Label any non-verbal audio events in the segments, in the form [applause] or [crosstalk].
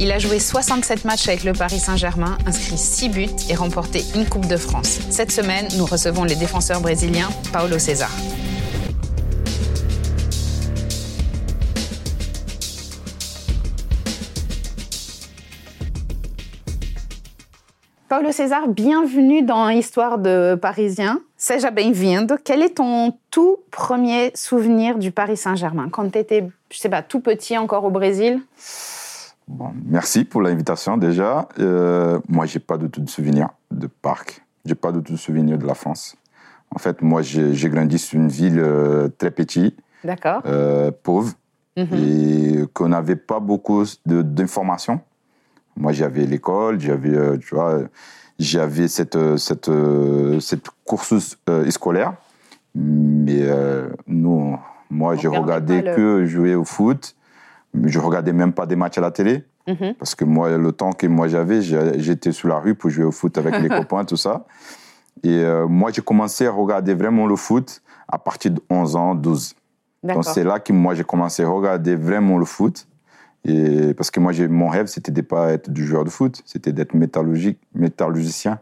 Il a joué 67 matchs avec le Paris Saint-Germain, inscrit 6 buts et remporté une Coupe de France. Cette semaine, nous recevons les défenseurs brésiliens Paulo César. Paulo César, bienvenue dans Histoire de Parisien. Seja bem-vindo. Quel est ton tout premier souvenir du Paris Saint-Germain? Quand tu étais, je sais pas, tout petit encore au Brésil? Bon, merci pour l'invitation déjà. Euh, moi, j'ai pas de tout de souvenir de parc. J'ai pas de tout de souvenir de la France. En fait, moi, j'ai grandi sur une ville euh, très petite, euh, pauvre, Mhm. et qu'on n'avait pas beaucoup d'informations. Moi, j'avais l'école, j'avais, euh, tu vois, j'avais cette, cette, cette course scolaire. Mais nous, moi, pas le- que jouer au foot. Je regardais même pas des matchs à la télé. Mhm. Parce que moi, le temps que moi j'avais, j'étais sur la rue pour jouer au foot avec les [laughs] copains, tout ça. Et euh, moi, j'ai commencé à regarder vraiment le foot à partir de 11 ans, 12. Donc c'est là que moi, j'ai commencé à regarder vraiment le foot. Et parce que moi, j'ai- mon rêve, c'était de pas être du joueur de foot, c'était d'être métallurgique, métallurgicien,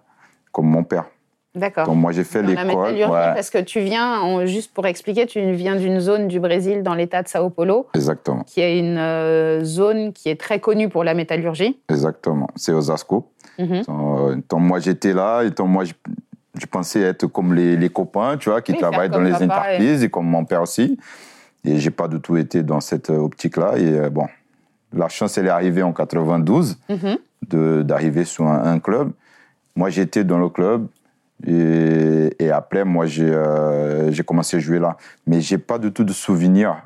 comme mon père. D'accord. Donc moi, j'ai fait l'école. métallurgie, ouais, parce que tu viens, on- juste pour expliquer, tu viens d'une zone du Brésil dans l'état de Sao Paulo, exactement, qui est une euh, zone qui est très connue pour la métallurgie. exactement. C'est Osasco. Donc, donc, moi, j'étais là, et donc moi, je, je pensais être comme les, les copains, tu vois, qui Oui, travaillent dans les et- entreprises, et... comme mon père aussi. Et j'ai pas du tout été dans cette euh, optique-là. Et euh, bon, la chance, elle est arrivée en 92, Mhm. de- d'arriver sur un, un club. Moi, j'étais dans le club. Et, et après, moi, j'ai euh, j'ai commencé à jouer là. Mais j'ai pas du tout de souvenir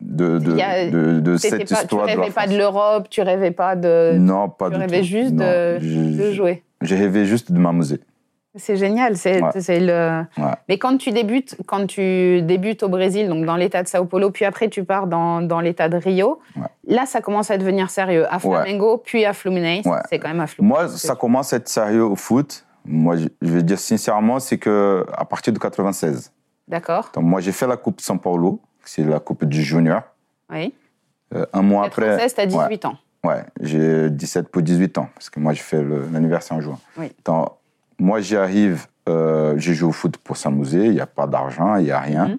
de, de, a- de, de cette pas- tu histoire de la rêvais pas de l'Europe, tu rêvais pas de, Non, pas tu du rêvais tout. juste Non, de, je- de jouer. J'ai rêvé juste de m'amuser. C'est génial. C'est Ouais. c'est le. Ouais. Mais quand tu débutes, quand tu débutes au Brésil, donc dans l'état de Sao Paulo, puis après tu pars dans, dans l'état de Rio, Ouais. là ça commence à devenir sérieux. À Flamengo, puis à Fluminense. C'est quand même à Fluminense. Moi, ça commence à être sérieux au foot. Moi, je je vais dire sincèrement, c'est que à partir de 96. D'accord. Donc, moi, j'ai fait la Coupe São Paulo, c'est la Coupe du junior. Oui. Euh, un mois après. 96, t'as 18 ouais, ans. Ouais, j'ai 17 pour 18 ans, parce que moi, j'ai fait le- l'anniversaire en juin. Oui. Donc, moi, j'arrive, euh, j'ai joué au foot pour s'amuser, il n'y a pas d'argent, il n'y a rien. Mhm.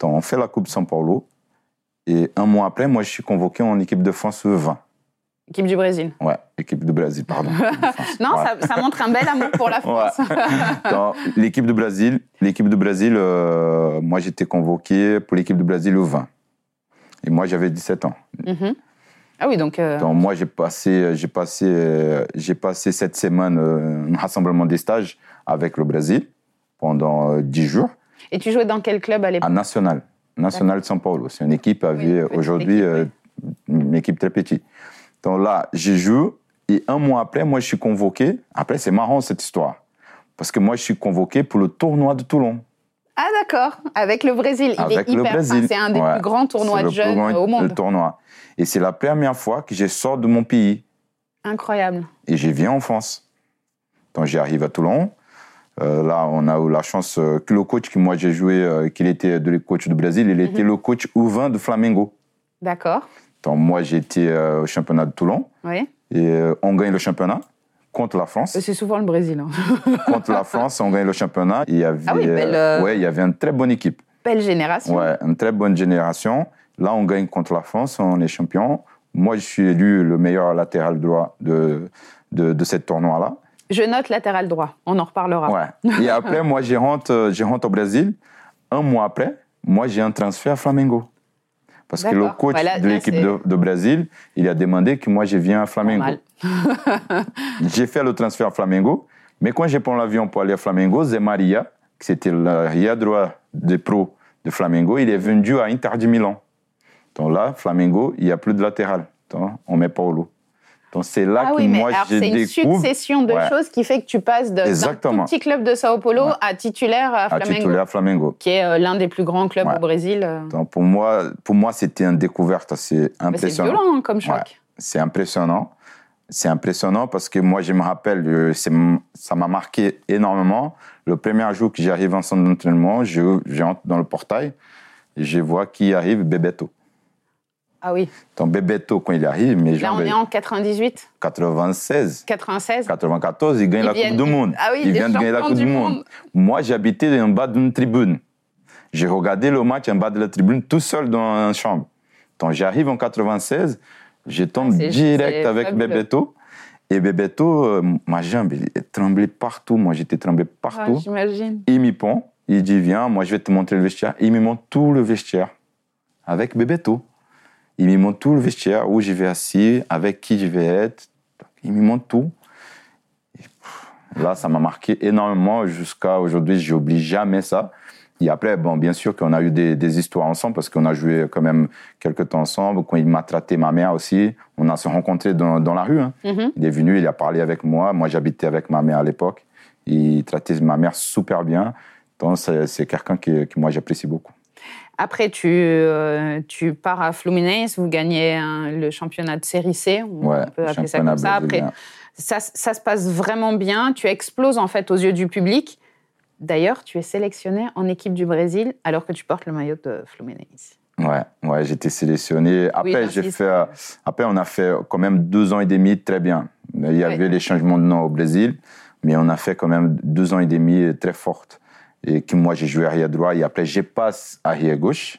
Donc, on fait la Coupe São Paulo. Et un mois après, moi, je suis convoqué en équipe de France 20. Équipe du Brésil. Ouais, équipe de Brésil, pardon. [laughs] Non, Ouais. ça, ça montre un bel amour pour la France. [laughs] Ouais. L'équipe de Brésil, l'équipe de Brésil, euh, moi j'étais convoqué pour l'équipe de Brésil au 20. Et moi j'avais 17 ans. Mhm. Ah oui, donc. euh, Donc moi j'ai passé, j'ai passé, j'ai passé cette semaine euh, un rassemblement des stages avec le Brésil pendant euh, 10 jours Et tu jouais dans quel club à à l'époque? National, National de São Paulo. C'est une équipe avec petite aujourd'hui une équipe très petite. Donc là, j'ai joué et un mois après, moi je suis convoqué. Après c'est marrant cette histoire parce que moi je suis convoqué pour le tournoi de Toulon. Ah d'accord, avec le Brésil. Il Avec est le hyper. Brésil. enfin, c'est un des Ouais. plus grands tournois de le jeunes grand au monde. tournoi. Et c'est la première fois que je sors de mon pays Incroyable. et je viens en France. Donc j'arrive à Toulon. Euh, là, on a eu la chance euh, que le coach que moi j'ai joué, euh, qu'il était de le coach du Brésil, il était le coach U20 de Flamengo. D'accord. Donc moi j'étais euh, au championnat de Toulon Oui. et euh, on gagne le championnat contre la France. C'est souvent le Brésil. hein. [laughs] contre la France, on gagne le championnat. Il y avait, Ah oui, belle, euh, ouais, il y avait une très bonne équipe. Belle génération. Ouais, une très bonne génération. Là, on gagne contre la France, on est champion. Moi, je suis élu le meilleur latéral droit de, de, de cette tournoi-là. Je note latéral droit. On en reparlera. Ouais. Et après, moi, je rentre, euh, je rentre au Brésil. Un mois après, moi, j'ai un transfert à Flamengo. Parce que le coach Voilà, de l'équipe de, de Brésil, il a demandé que moi, je viens à Flamengo. [laughs] J'ai fait le transfert à Flamengo. Mais quand j'ai pris l'avion pour aller à Flamengo, Zé Maria, qui c'était l'arrière droit des pros de Flamengo, il est vendu à Inter de Milan. Donc là, Flamengo, il n'y a plus de latéral. Donc, on met Paulo. Donc c'est là Ah que oui, moi alors je c'est une succession de Ouais. choses qui fait que tu passes de- d'un tout petit club de Sao Paulo Ouais. à titulaire à à Flamengo, titulaire Flamengo. qui est euh, l'un des plus grands clubs Ouais. au Brésil. euh. Donc pour moi, pour moi c'était une découverte, c'est Mais c'est impressionnant. violent hein, comme choc. C'est impressionnant. C'est impressionnant parce que moi, je me rappelle, euh, ça m'a marqué énormément. Le premier jour que j'arrive en centre d'entraînement, je, j'entre dans le portail et je vois qui arrive, Bebeto. Ah oui. Donc Bebeto, quand il arrive, mes Là, on est en 98, 96, 96. 94, il gagne Ils la viennent- Coupe du Monde. Ah oui, il vient de gagner la Coupe du Monde. monde. Moi, j'habitais en bas d'une tribune. J'ai regardé le match en bas de la tribune tout seul dans une chambre. Donc j'arrive en 96, je tombe Ah, direct avec fabuleux. Bebeto. Et Bebeto, euh, ma jambe, il tremblait partout. Moi, j'étais tremblé Ah, partout. J'imagine. il m'y prend, il dit Viens, moi, je vais te montrer le vestiaire. Il me montre tout le vestiaire avec Bebeto. Il me montre tout le vestiaire, où je vais assis, avec qui je vais être. Il me montre tout. Et, là, ça m'a marqué énormément jusqu'à aujourd'hui. Je n'oublie jamais ça. Et après, bon, bien sûr qu'on a eu des, des histoires ensemble parce qu'on a joué quand même quelques temps ensemble. Quand il m'a traité ma mère aussi, on a se rencontrés dans, dans la rue. hein. Mhm. Il est venu, il a parlé avec moi. Moi, j'habitais avec ma mère à l'époque. Il traitait ma mère super bien. Donc, c'est c'est quelqu'un que, que moi, j'apprécie beaucoup. Après, tu, euh, tu pars à Fluminense, vous gagnez hein, le championnat de série C, on Ouais, peut appeler ça championnat comme ça. Après, ça, ça se passe vraiment bien, tu exploses en fait aux yeux du public. D'ailleurs, tu es sélectionné en équipe du Brésil alors que tu portes le maillot de Fluminense. Ouais, ouais, j'étais sélectionné. Après, Oui, j'ai fait, euh, après, on a fait quand même deux ans et demi très bien. Il y avait les changements de nom au Brésil, mais on a fait quand même deux ans et demi très fortes. Et que moi, j'ai joué arrière droit et après, je passe arrière gauche.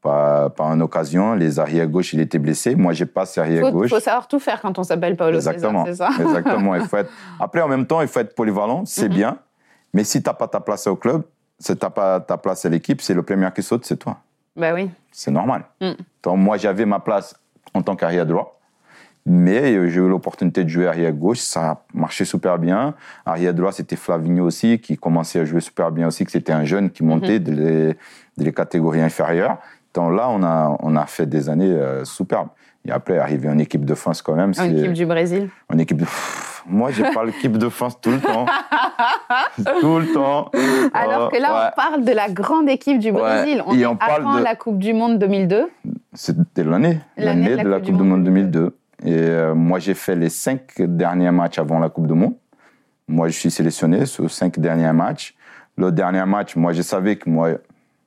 Par, par une occasion, les arrière gauche, il était blessé. Moi, j'ai passé Il arrière faut, gauche. faut savoir tout faire quand on s'appelle Paolo Exactement. César, c'est ça? [laughs] Exactement. Il faut être... Après, en même temps, il faut être polyvalent, c'est Mhm. bien. Mais si tu n'as pas ta place au club, si tu n'as pas ta place à l'équipe, c'est le premier qui saute, c'est toi. Bah oui. C'est normal. Mm. Donc, moi, j'avais ma place en tant qu'arrière droit. Mais euh, j'ai eu l'opportunité de jouer arrière gauche, ça a marché super bien. Arrière droit, c'était Flavinho aussi, qui commençait à jouer super bien aussi, que c'était un jeune qui montait Mhm. de les, de les catégories inférieures. Donc là, on a, on a fait des années euh, superbes. Et après, arriver en équipe de France quand même, En équipe du Brésil. en équipe de... Moi, j'ai pas l'équipe de France tout le temps. [laughs] tout le temps. Alors que là, ouais. on parle de la grande équipe du Ouais. Brésil. On Et est on parle avant de- la Coupe du Monde 2002. C'était l'année, l'année de la Coupe du Monde 2002. Et euh, moi, j'ai fait les cinq derniers matchs avant la Coupe du Monde. Moi, je suis sélectionné sur cinq derniers matchs. Le dernier match, moi, je savais que moi,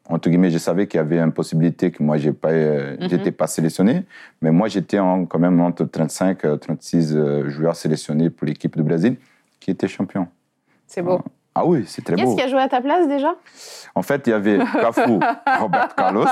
entre guillemets, je savais qu'il y avait une possibilité que moi, j'ai pas, euh, Mhm. pas sélectionné. Mais moi, j'étais quand même entre 35 et 36 euh, joueurs sélectionnés pour l'équipe du Brésil qui était champion. C'est beau. Ah oui, c'est très beau. qui a joué à ta place déjà? En fait, il y avait Cafu, [laughs] Robert Carlos.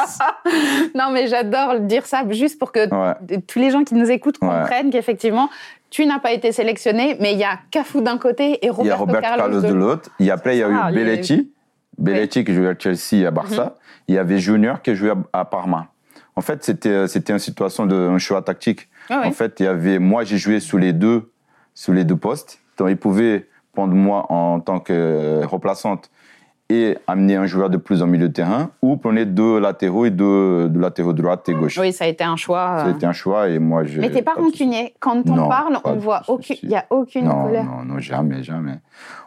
Non, mais j'adore dire ça juste pour que Ouais. tous les gens qui nous écoutent Ouais. comprennent qu'effectivement, tu n'as pas été sélectionné, mais il y a Cafu d'un côté et Il y a Roberto Carlos, Carlos de l'autre. Et après, il y a Ah, eu les- Belletti. Belletti qui jouait à Chelsea et à Barça. Mhm. Il y avait Junior qui jouait à, à Parma. En fait, c'était c'était une situation de un choix tactique. Ah oui. En fait, il y avait moi, j'ai joué sous les deux sous les deux postes. Donc, ils pouvaient prendre moi en tant que euh, remplaçante et amener un joueur de plus en milieu de terrain ou prenez deux latéraux et deux, deux latéraux droite et gauche. Oui, ça a été un choix. euh. C'était un choix et moi, je. Mais t'es pas souci. rancunier. Quand on Non, parle, pas on voit aucune, il y a aucune non, colère. Non, non, jamais, jamais.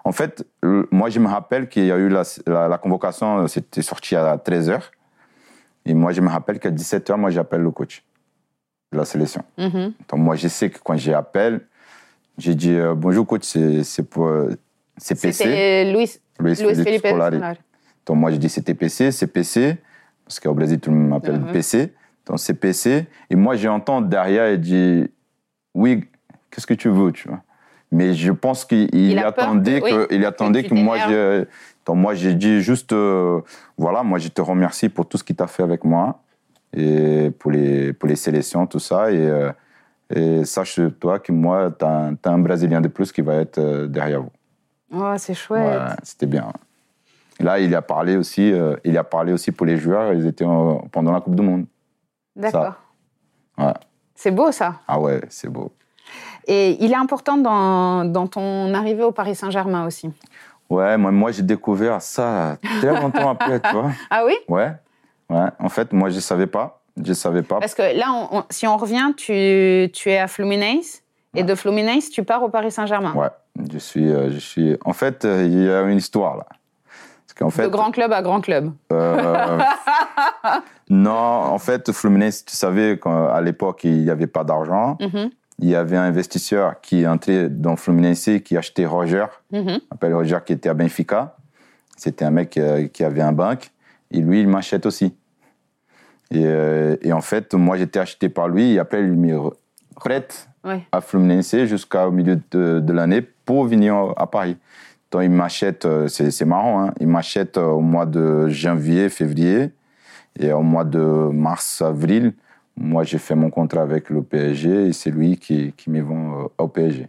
En fait, moi, je me rappelle qu'il y a eu la, la, la convocation, euh, c'était sorti à 13h. Et moi, je me rappelle qu'à 17h, moi, j'appelle le coach de la sélection. Mhm. Donc, moi, je sais que quand j'appelle, j'ai dit euh, Bonjour, coach, c'est pour. euh, C'est PC. C'était Luis, Luis Luis Felipe Felipe. Donc moi, je dis c'était PC, c'est PC, parce qu'au Brésil, tout le monde m'appelle Mhm. PC. Donc c'est PC. Et moi, j'entends derrière, il dit Oui, qu'est-ce que tu veux, tu vois? Mais je pense qu'il peur attendait que- oui, il attendait que moi, je. Donc moi, j'ai dit juste euh, Voilà, moi, je te remercie pour tout ce qu'il t'a fait avec moi, et pour les, pour les sélections, tout ça. Et, euh, et sache-toi que moi, tu as, un Brésilien de plus qui va être euh, derrière vous. Oh, c'est chouette. Ouais, c'était bien. Et Là, il a parlé aussi, euh, il a parlé aussi pour les joueurs. Ils étaient en- pendant la Coupe du Monde. D'accord. Ouais. C'est beau ça. Ah ouais, c'est beau. Et il est important dans, dans ton arrivée au Paris Saint-Germain aussi. Ouais, moi, moi j'ai découvert ça très longtemps après, tu vois. [laughs] Ah oui? Ouais, ouais. En fait, moi, je savais pas. Je savais pas. Parce que là, on- on- si on revient, tu, tu es à Fluminense. Et de Fluminense, tu pars au Paris Saint-Germain. Ouais, je suis, euh, je suis. En fait, euh, il y a une histoire là. Fait, De grand club à grand club. euh, [laughs] non, en fait, Fluminense, tu savais qu'à l'époque, il n'y avait pas d'argent. Mhm, Il y avait un investisseur qui est entré dans Fluminense qui achetait Roger, mhm. appelle Roger qui était à Benfica. C'était un mec qui avait un banque. Et lui, il m'achète aussi. Et, euh, et en fait, moi, j'étais acheté par lui. Et après, il me prête Ouais. à Fluminense jusqu'au milieu de, de l'année pour venir à Paris. Donc, il m'achète, euh, c'est marrant, hein, il m'achète euh, au mois de janvier, février. Et au mois de mars, avril, moi, j'ai fait mon contrat avec le PSG et c'est lui qui, qui me vend au PSG.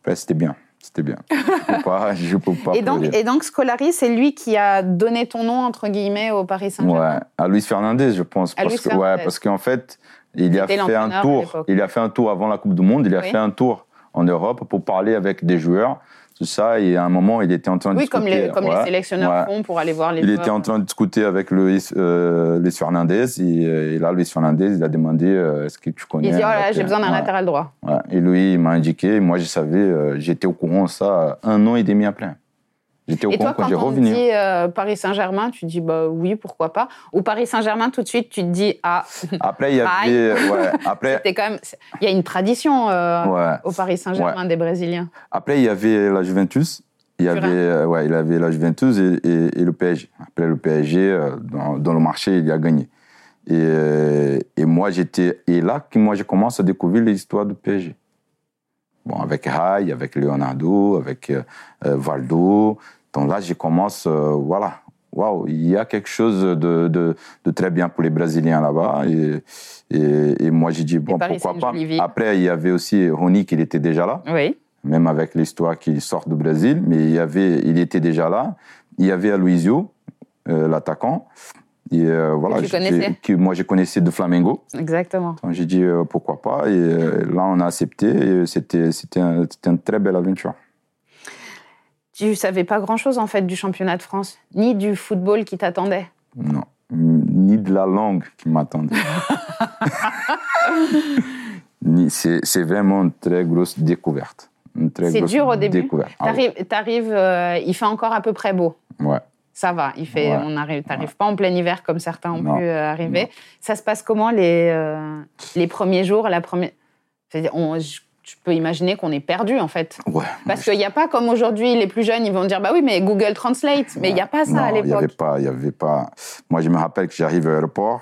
Après, c'était bien. C'était bien. Je peux [laughs] pas, je peux pas Et donc, et donc, Scolari, c'est lui qui a donné ton nom, entre guillemets, au Paris Saint-Germain. Ouais, à Luis Fernandez, je pense. À parce que, ouais, parce qu'en fait, il a fait un tour. Il a fait un tour avant la Coupe du Monde. Il a Oui. fait un tour en Europe pour parler avec des joueurs, tout ça. Et à un moment, il était en train de Oui, comme, les, comme les sélectionneurs ouais. font pour aller voir les Il joueurs. était en train de discuter avec Luis, euh, Luis Fernandez. Et, euh, et là, Luis Fernandez, il a demandé euh, est-ce que tu connais Il dit, oh là, j'ai besoin d'un Ouais, latéral droit. Et lui, il m'a indiqué. Moi, je savais, euh, j'étais au courant de ça un an et demi après. J'étais au Et courant toi, quand j'ai quand on revenu. dit euh, Paris Saint-Germain, tu dis, bah oui, pourquoi pas. Ou Paris Saint-Germain, tout de suite, tu te dis, ah, [laughs] Après, il y avait. Ouais, [laughs] après, t'es quand même. Il y a une tradition euh, ouais. au Paris Saint-Germain des Brésiliens. Après, il y avait la Juventus. Il y Turin. avait, euh, ouais, il avait la Juventus et, et- et le PSG. Après, le PSG, euh, dans, dans le marché, il a gagné. Et, et moi, j'étais. Et là, que moi, j'ai commencé à découvrir l'histoire du PSG. Bon, avec Rai, avec Leonardo, avec euh, euh, Valdo. Donc là, je commence. euh, voilà. Waouh, il y a quelque chose de, de, de très bien pour les Brésiliens là-bas. Et, et, et moi, j'ai dit, bon, Paris, pourquoi pas. Après, il y avait aussi Ronny qui était déjà là Oui. même avec l'histoire qu'il sort du Brésil, mais il, y avait, il était déjà là. Il y avait Aloisio, euh, l'attaquant, et euh, voilà, tu j'étais- connaissais que moi je connaissais de Flamengo. Exactement. Donc j'ai dit euh, pourquoi pas, et euh, là on a accepté, et c'était c'était un- c'était une très belle aventure. Tu savais pas grand-chose, en fait, du championnat de France, ni du football qui t'attendait. Non, ni de la langue qui m'attendait. [laughs] C'est c'est vraiment une très grosse découverte. Une très C'est grosse dur au début. découverte. Ah. T'arrives, il fait encore à peu près beau. ouais. Ça va, il fait, Ouais. on arrive, t'arrives pas en plein hiver comme certains ont Non. pu euh, arriver. Ça se passe comment les, euh, les premiers jours, la première... On- je, je peux imaginer qu'on est perdu en fait. Ouais. Parce qu'il n'y a pas comme aujourd'hui, les plus jeunes, ils vont dire bah oui, mais Google Translate. Mais il n'y a pas ça non, à il y avait l'époque. pas, il y avait pas. Moi, je me rappelle que j'arrive à l'aéroport,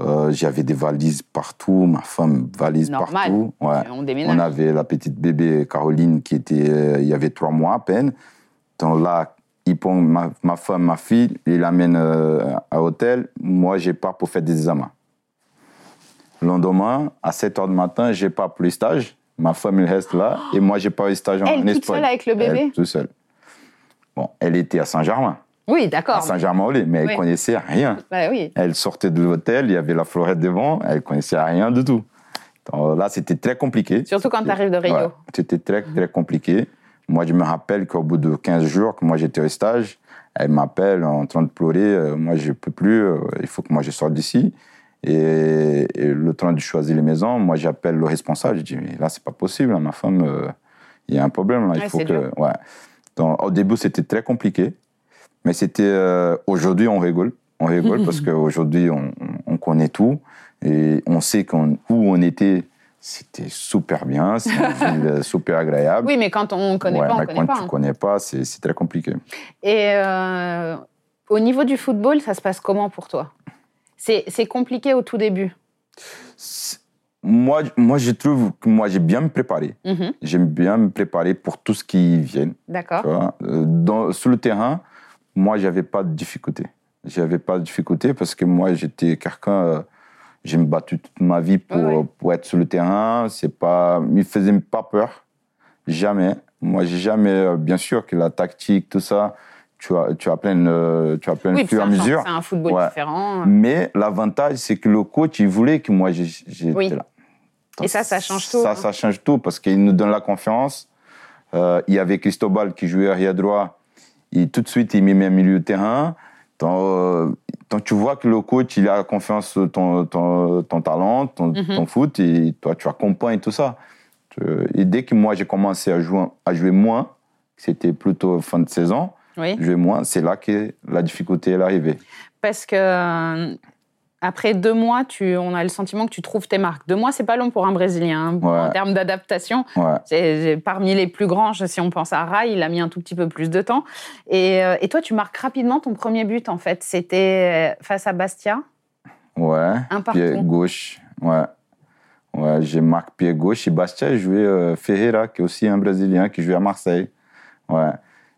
euh, j'avais des valises partout, ma femme valise Normal. partout. Ouais. On déménage. On avait la petite bébé Caroline qui était, il y avait trois mois à peine. Donc là, il prend ma, ma femme, ma fille, il l'amène euh, à l'hôtel. Moi, j'ai pars pour faire des examens. Le lendemain, à 7 h du matin, j'ai pas pour le stage. Ma femme, elle reste là. Et moi, j'ai pas le stage en Elle, Espagne. toute seule avec le bébé Elle, toute seule. Bon, elle était à Saint-Germain. Oui, À d'accord. Saint-Germain-en-Laye, mais elle Oui. connaissait rien. Bah oui. Elle sortait de l'hôtel, il y avait la florette devant, elle connaissait rien du tout. Donc là, c'était très compliqué. Surtout quand tu arrives de Rio. Ouais, c'était très, très compliqué. Moi, je me rappelle qu'au bout de 15 jours, que moi j'étais au stage, elle m'appelle en train de pleurer. euh, moi, je ne peux plus, euh, il faut que moi je sorte d'ici. Et, et le temps de choisir les maisons, moi j'appelle le responsable. Je dis, mais là, c'est pas possible, hein, ma femme, euh, il y a un problème là. Il Ouais, faut que. Ouais. Donc, au début, c'était très compliqué. Mais c'était. euh, Aujourd'hui, on rigole. On rigole parce [laughs] qu'aujourd'hui, on, on- on connaît tout. Et on sait qu'on- où on était. C'était super bien, c'est une [laughs] ville super agréable. Oui, mais quand on ne connaît Ouais, pas, on ne connaît quand pas. tu hein. connais pas, c'est c'est très compliqué. Et euh, au niveau du football, ça se passe comment pour toi? C'est c'est compliqué au tout début? Moi, moi, je trouve que moi, j'ai bien me préparé. Mhm, J'aime bien me préparer pour tout ce qui vient. D'accord. Euh, sur le terrain, moi, j'avais pas de difficulté. J'avais pas de difficulté parce que moi, j'étais quelqu'un. J'ai me battu toute ma vie pour, Ouais, pour être sur le terrain. C'est pas, il faisait pas peur. Jamais. Moi, j'ai jamais. euh, Bien sûr que la tactique, tout ça, tu as, tu as plein, tu as plein Oui, fur et à un- mesure. c'est un football Ouais. différent. Mais l'avantage, c'est que le coach, il voulait que moi, j'étais Oui. là. Et ça, ça change tout, Ça, hein. ça change tout parce qu'il nous donne la confiance. Euh, il y avait Cristobal qui jouait arrière droit. Et tout de suite, il me met au milieu de terrain. Donc, donc, tu vois que le coach, il a confiance en ton, ton, ton talent, ton, Mhm. ton foot, et toi, tu accompagnes tout ça. Et dès que moi, j'ai commencé à jouer, à jouer moins, c'était plutôt fin de saison, Oui. jouer moins, c'est là que la difficulté est arrivée. Parce que euh, après deux mois, tu, on a le sentiment que tu trouves tes marques. Deux mois, c'est pas long pour un Brésilien hein, Ouais. en termes d'adaptation. Ouais. C'est c'est parmi les plus grands. Si on pense à Rai, il a mis un tout petit peu plus de temps. Et, euh, et toi, tu marques rapidement ton premier but. En fait, c'était euh, face à Bastia. Ouais. Un partout. Pied gauche. Ouais. Ouais, j'ai marqué pied gauche. Et Bastia, joué euh, Ferreira, qui est aussi un Brésilien, qui jouait à Marseille. Ouais.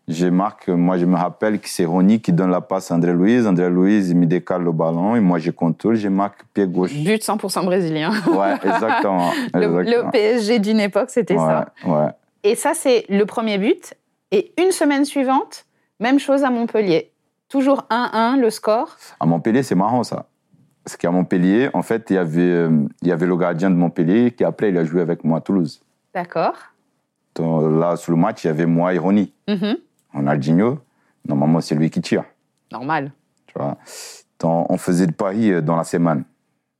J'ai marqué, moi, je me rappelle que c'est Ronny qui donne la passe à André Louise. André Louise, il me décale le ballon et moi, je contrôle, j'ai marqué pied gauche. But 100% brésilien. Ouais, exactement. [laughs] Le. PSG d'une époque, c'était ça. Ouais. Et ça, c'est le premier but. Et une semaine suivante, même chose à Montpellier. Toujours 1-1 le score. À Montpellier, c'est marrant ça. Parce qu'à Montpellier, en fait, il y avait, il y avait le gardien de Montpellier qui, après, il a joué avec moi à Toulouse. D'accord. Là, sur le match, il y avait moi et Ronny. Mhm. Ronaldinho, normalement, c'est lui qui tire. Normal. Tu vois. On faisait des paris euh, dans la semaine.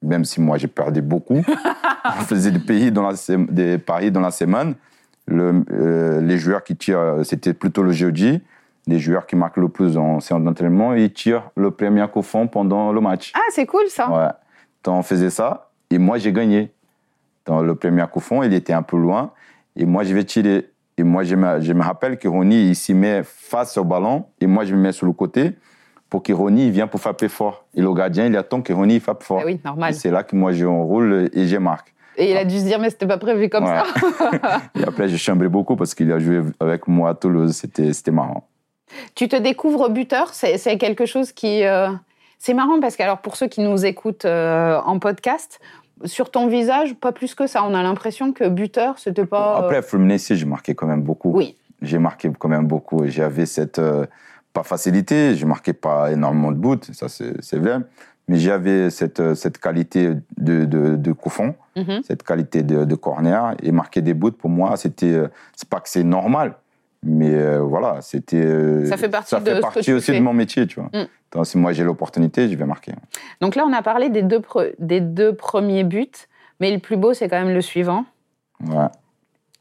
Même si moi, j'ai perdu beaucoup. [laughs] on faisait des, pays dans la, des paris dans la semaine. Le- euh, les joueurs qui tirent, euh, c'était plutôt le jeudi. Les joueurs qui marquent le plus en séance d'entraînement, ils tirent le premier coup fond pendant le match. Ah, c'est cool ça. Ouais. On faisait ça. Et moi, j'ai gagné. Dans le premier coup fond, il était un peu loin. Et moi, je vais tirer. Et moi, je me, je me rappelle que Ronny, il s'y met face au ballon. Et moi, je me mets sur le côté pour que Ronny il vienne pour frapper fort. Et le gardien, il attend que Ronny il frappe fort. Ah oui, normal. Et C'est là que moi, je roule et je marque. Et il a dû se dire, mais c'était pas prévu comme Ouais. ça. [laughs] Et après, j'ai chambré beaucoup parce qu'il a joué avec moi à Toulouse. C'était c'était marrant. Tu te découvres buteur, c'est c'est quelque chose qui... euh, C'est marrant parce que, alors, pour ceux qui nous écoutent euh, en podcast, sur ton visage, pas plus que ça. On a l'impression que buteur, c'était pas... euh, Après, à Fluminense, j'ai marqué quand même beaucoup. Oui, j'ai marqué quand même beaucoup. J'avais cette, euh, pas facilité, je marquais pas énormément de buts, ça c'est vrai, mais j'avais cette, euh, cette qualité de, de, de Mhm. cette qualité de, de corner, et marquer des buts, pour moi, c'était, euh, c'est pas que c'est normal, mais euh, voilà, c'était... euh, Ça fait partie ça de fait ce que partie tu aussi fais. de mon métier, tu vois. Mm. Donc si moi j'ai l'opportunité, je vais marquer. Donc là, on a parlé des deux, pre- des deux premiers buts, mais le plus beau, c'est quand même le suivant. Ouais.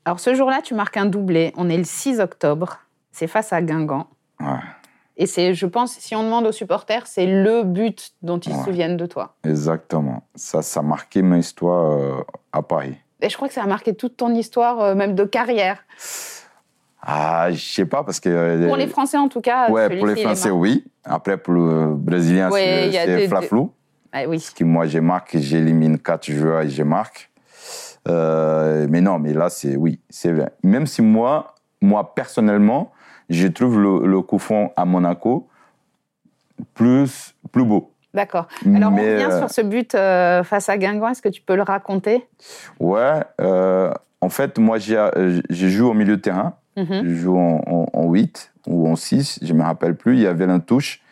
Alors ce jour-là, tu marques un doublé. On est le 6 octobre. C'est face à Guingamp. Ouais. Et c'est, je pense, si on demande aux supporters, c'est le but dont ils se souviennent de toi. Exactement. Ça, ça a marqué ma histoire euh, à Paris. Et je crois que ça a marqué toute ton histoire, euh, même de carrière. Ah, je sais pas, parce que... euh, Pour les Français, en tout cas. Ouais, pour les Français, oui. Après, pour le Brésilien, Ouais, c'est flaflou. Ah oui. Parce que moi, je marque, j'élimine quatre joueurs et je marque. Euh, mais non, mais là, c'est oui, c'est vrai. Même si moi, moi personnellement, je trouve le, le coup franc à Monaco plus, plus beau. D'accord. Alors, Mais, on revient euh, sur ce but euh, face à Guingamp. Est-ce que tu peux le raconter? Ouais, euh, en fait, moi, j'ai euh, je joue au milieu de terrain. Mhm. Je joue en, en, en 8 ou en 6, je me rappelle plus. Il y avait une touche.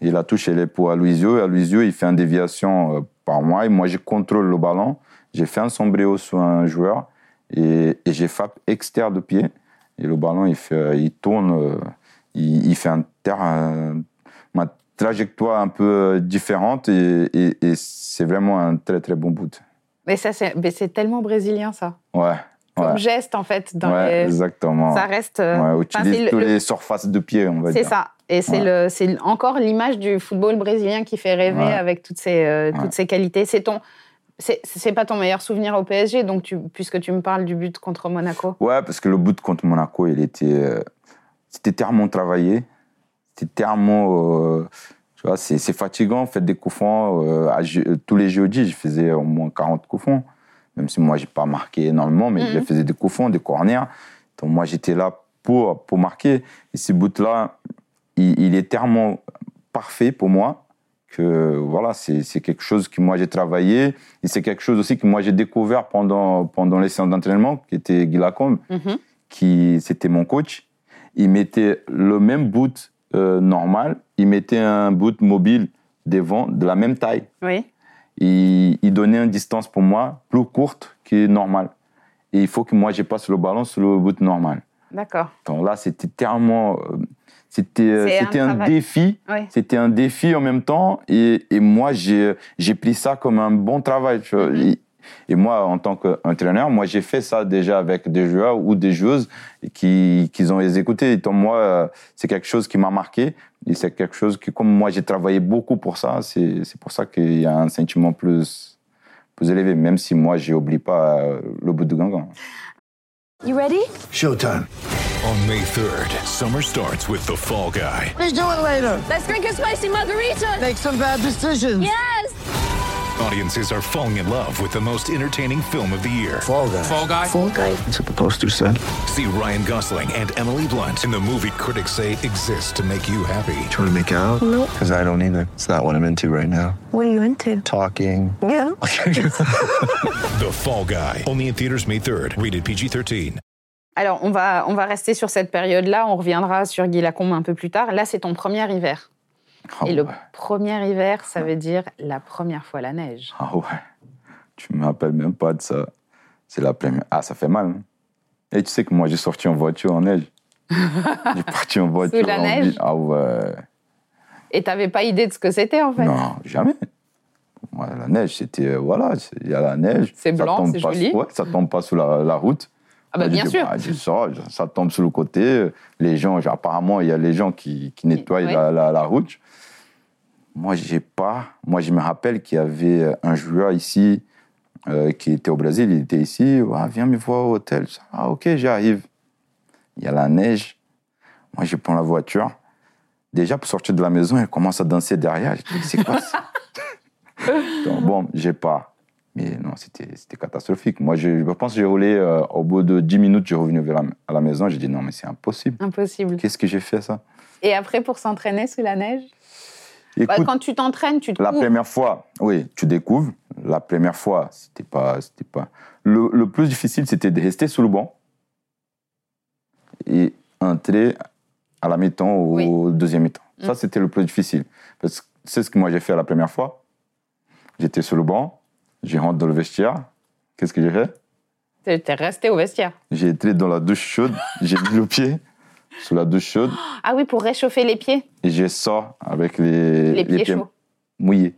Et la touche, elle est pour Aloisio. Et Aloisio, il fait une déviation euh, par moi. Et moi, je contrôle le ballon. J'ai fait un sombrero sur un joueur. Et, et j'ai frappe externe de pied. Et le ballon, il, fait, il tourne. euh, il, il fait un ma trajectoire un peu euh, différente. Et, et- et c'est vraiment un très, très bon but. Mais ça, c'est, mais c'est tellement brésilien, ça. Ouais. Comme ouais. geste, en fait. Dans Ouais, les- exactement. Ça reste. euh, Ouais, utilise c'est le- le- les surfaces de pied, on va C'est dire. ça. Et c'est le, c'est encore l'image du football brésilien qui fait rêver avec toutes ses, euh, toutes ses qualités. C'est ton, c'est, c'est pas ton meilleur souvenir au PSG, donc tu, puisque tu me parles du but contre Monaco. Ouais, parce que le but contre Monaco, il était, euh, c'était tellement travaillé, c'était tellement, euh, tu vois, c'est, c'est fatigant, faire des coups francs. tous les jeudis, je faisais au moins 40 coups francs, même si moi j'ai pas marqué énormément, mais Mhm. je faisais des coups francs, des corners. Donc moi j'étais là pour pour marquer. Et ce but-là, il, il est tellement parfait pour moi que voilà, c'est, c'est quelque chose que moi j'ai travaillé et c'est quelque chose aussi que moi j'ai découvert pendant pendant les séances d'entraînement, qui était Guy Lacombe Mhm. qui c'était mon coach, il mettait le même boot euh, normal, il mettait un boot mobile devant de la même taille. Oui. Il, il donnait une distance pour moi plus courte que normale. Et il faut que moi je passe le ballon sur le boot normal. D'accord. Donc là, c'était tellement. euh, C'était euh, un c'était un, défi. C'était un défi en même temps. Et, et moi, j'ai pris ça comme un bon travail. tu vois. Mhm. Et moi, en tant qu'entraîneur, moi, j'ai fait ça déjà avec des joueurs ou des joueuses qui, qui ont les écoutés. Et donc, moi, c'est quelque chose qui m'a marqué. Et c'est quelque chose que, comme moi, j'ai travaillé beaucoup pour ça, c'est c'est pour ça qu'il y a un sentiment plus, plus élevé, même si moi, je n'oublie pas euh, le bout de Gangan. You ready? Showtime. On May 3rd, summer starts with The Fall Guy. Let's do it later. Let's drink a spicy margarita. Make some bad decisions. Yes. Audiences are falling in love with the most entertaining film of the year. Fall guy. Fall Guy? Fall guy. That's what the poster said. See Ryan Gosling and Emily Blunt in the movie critics say exists to make you happy. Trying to make it out? Nope. Because I don't either. It's not what I'm into right now. What are you into? Talking. Yeah. [laughs] The Fall Guy. Only in theaters May 3rd. Rated PG-13. Ah, alors, on va, on va rester sur cette période-là. On reviendra sur Guy Lacombe un peu plus tard. Là, c'est ton premier hiver. Ah Et le ouais. premier hiver, ça veut dire la première fois la neige. Ah ouais, tu me rappelles même pas de ça. C'est la première. Ah, ça fait mal. hein. Et tu sais que moi, j'ai sorti en voiture en neige. [laughs] j'ai parti en voiture. la en neige ville. Ah ouais. Et t'avais pas idée de ce que c'était, en fait? Non, jamais. Moi, la neige, c'était. euh, voilà, il y a la neige. C'est ça blanc, c'est joli. Ouais, ça tombe pas sous la, la route. Ah bah bien dit, sûr. bah, je- ça tombe sur le côté. Les gens, apparemment, il y a les gens qui, qui nettoient Ouais. la, la- la route. Moi, j'ai pas. Moi, je me rappelle qu'il y avait un joueur ici euh, qui était au Brésil. Il était ici. Ah, viens me voir au hôtel. Ah, ok, j'arrive. Il y a la neige. Moi, je prends la voiture. Déjà, pour sortir de la maison, elle commence à danser derrière. Je dis, c'est quoi ça? [laughs] Donc, Bon, j'ai pas. Mais non, c'était catastrophique. Moi, je, je pense que j'ai roulé, euh, au bout de 10 minutes, j'ai revenu vers la- à la maison. J'ai dit, non, mais c'est impossible. Impossible. Qu'est-ce que j'ai fait, ça? Et après, pour s'entraîner sous la neige? Bah, Écoute, Quand tu t'entraînes, tu te la couvres. première fois, oui, tu découvres. La première fois, c'était pas, c'était pas. Le, le plus difficile, c'était de rester sous le banc et entrer à la mi-temps ou Oui. au deuxième mi-temps. Ça, Mm. c'était le plus difficile. Parce que c'est ce que moi j'ai fait la première fois. J'étais sur le banc, je rentre dans le vestiaire. Qu'est-ce que j'ai fait? T'es resté au vestiaire. J'ai entré dans la douche chaude, j'ai mis le pied sous la douche chaude Ah oui, pour réchauffer les pieds. et je sors avec les, Les pieds chauds. mouillés.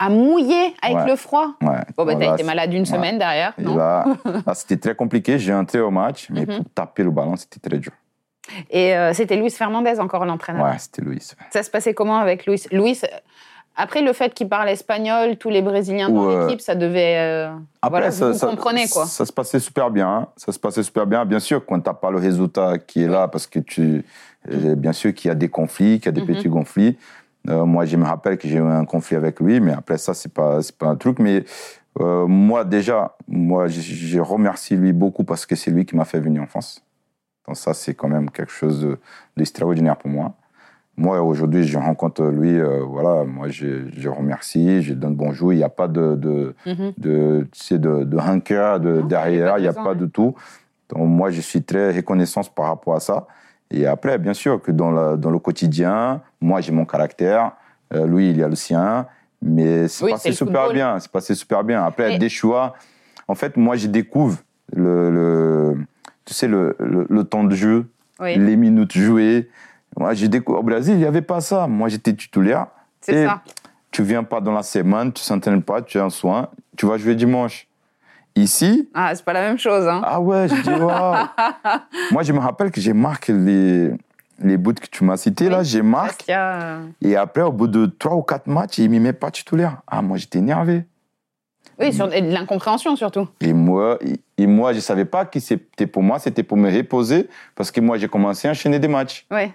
À mouiller avec Ouais. le froid. Ouais. Bon, bah, t'as été malade une ouais. semaine derrière, Et là, [laughs] là, c'était très compliqué. J'ai entré au match, mais Mhm. pour taper le ballon, c'était très dur. Et euh, c'était Luis Fernandez encore l'entraîneur. Ouais, c'était Louis. Ça se passait comment avec Luis? Luis, après le fait qu'il parle espagnol, tous les Brésiliens dans Ou, l'équipe, ça devait. euh, voilà, vous, comprenez quoi. Ça se passait super bien. hein. Ça se passait super bien. Bien sûr, quand tu n'as pas le résultat qui est là, parce que tu. euh, bien sûr qu'il y a des conflits, qu'il y a des Mhm. petits conflits. Euh, moi, je me rappelle que j'ai eu un conflit avec lui, mais après ça, c'est pas, c'est pas un truc. Mais euh, moi, déjà, moi, je, je remercie lui beaucoup parce que c'est lui qui m'a fait venir en France. Donc ça, c'est quand même quelque chose de- d'extraordinaire pour moi. Moi, aujourd'hui, je rencontre lui, euh, voilà, moi, je, je remercie, je donne bonjour. Il n'y a pas de, de, Mhm. de, tu sais, de, de rancœur de, Non, il y a pas derrière, de il n'y a pas de tout. Donc, moi, je suis très reconnaissant par rapport à ça. Et après, bien sûr, que dans, la- dans le quotidien, moi, j'ai mon caractère, euh, lui, il a le sien, mais c'est Oui, passé super football. bien. C'est passé super bien. Après, des choix. En fait, moi, je découvre le, le- tu sais, le, le, le temps de jeu, Oui, les minutes jouées. Moi, j'ai découvert au Brésil, il n'y avait pas ça. Moi, j'étais titulaire. c'est ça. Tu viens pas dans la semaine, tu s'entraînes pas, tu as un soin, tu vas jouer dimanche. Ici, Ah, c'est pas la même chose. Hein. ah ouais, je dis waouh. [laughs] Moi, je me rappelle que j'ai marqué les, les bouts que tu m'as cités, là, j'ai marqué. a, Et après, au bout de trois ou quatre matchs, il ne met pas titulaire. Ah, moi, j'étais énervé. Oui, sur et de l'incompréhension surtout. Et moi, et- et moi je ne savais pas que c'était pour moi, c'était pour me reposer, parce que moi, j'ai commencé à enchaîner des matchs. Oui.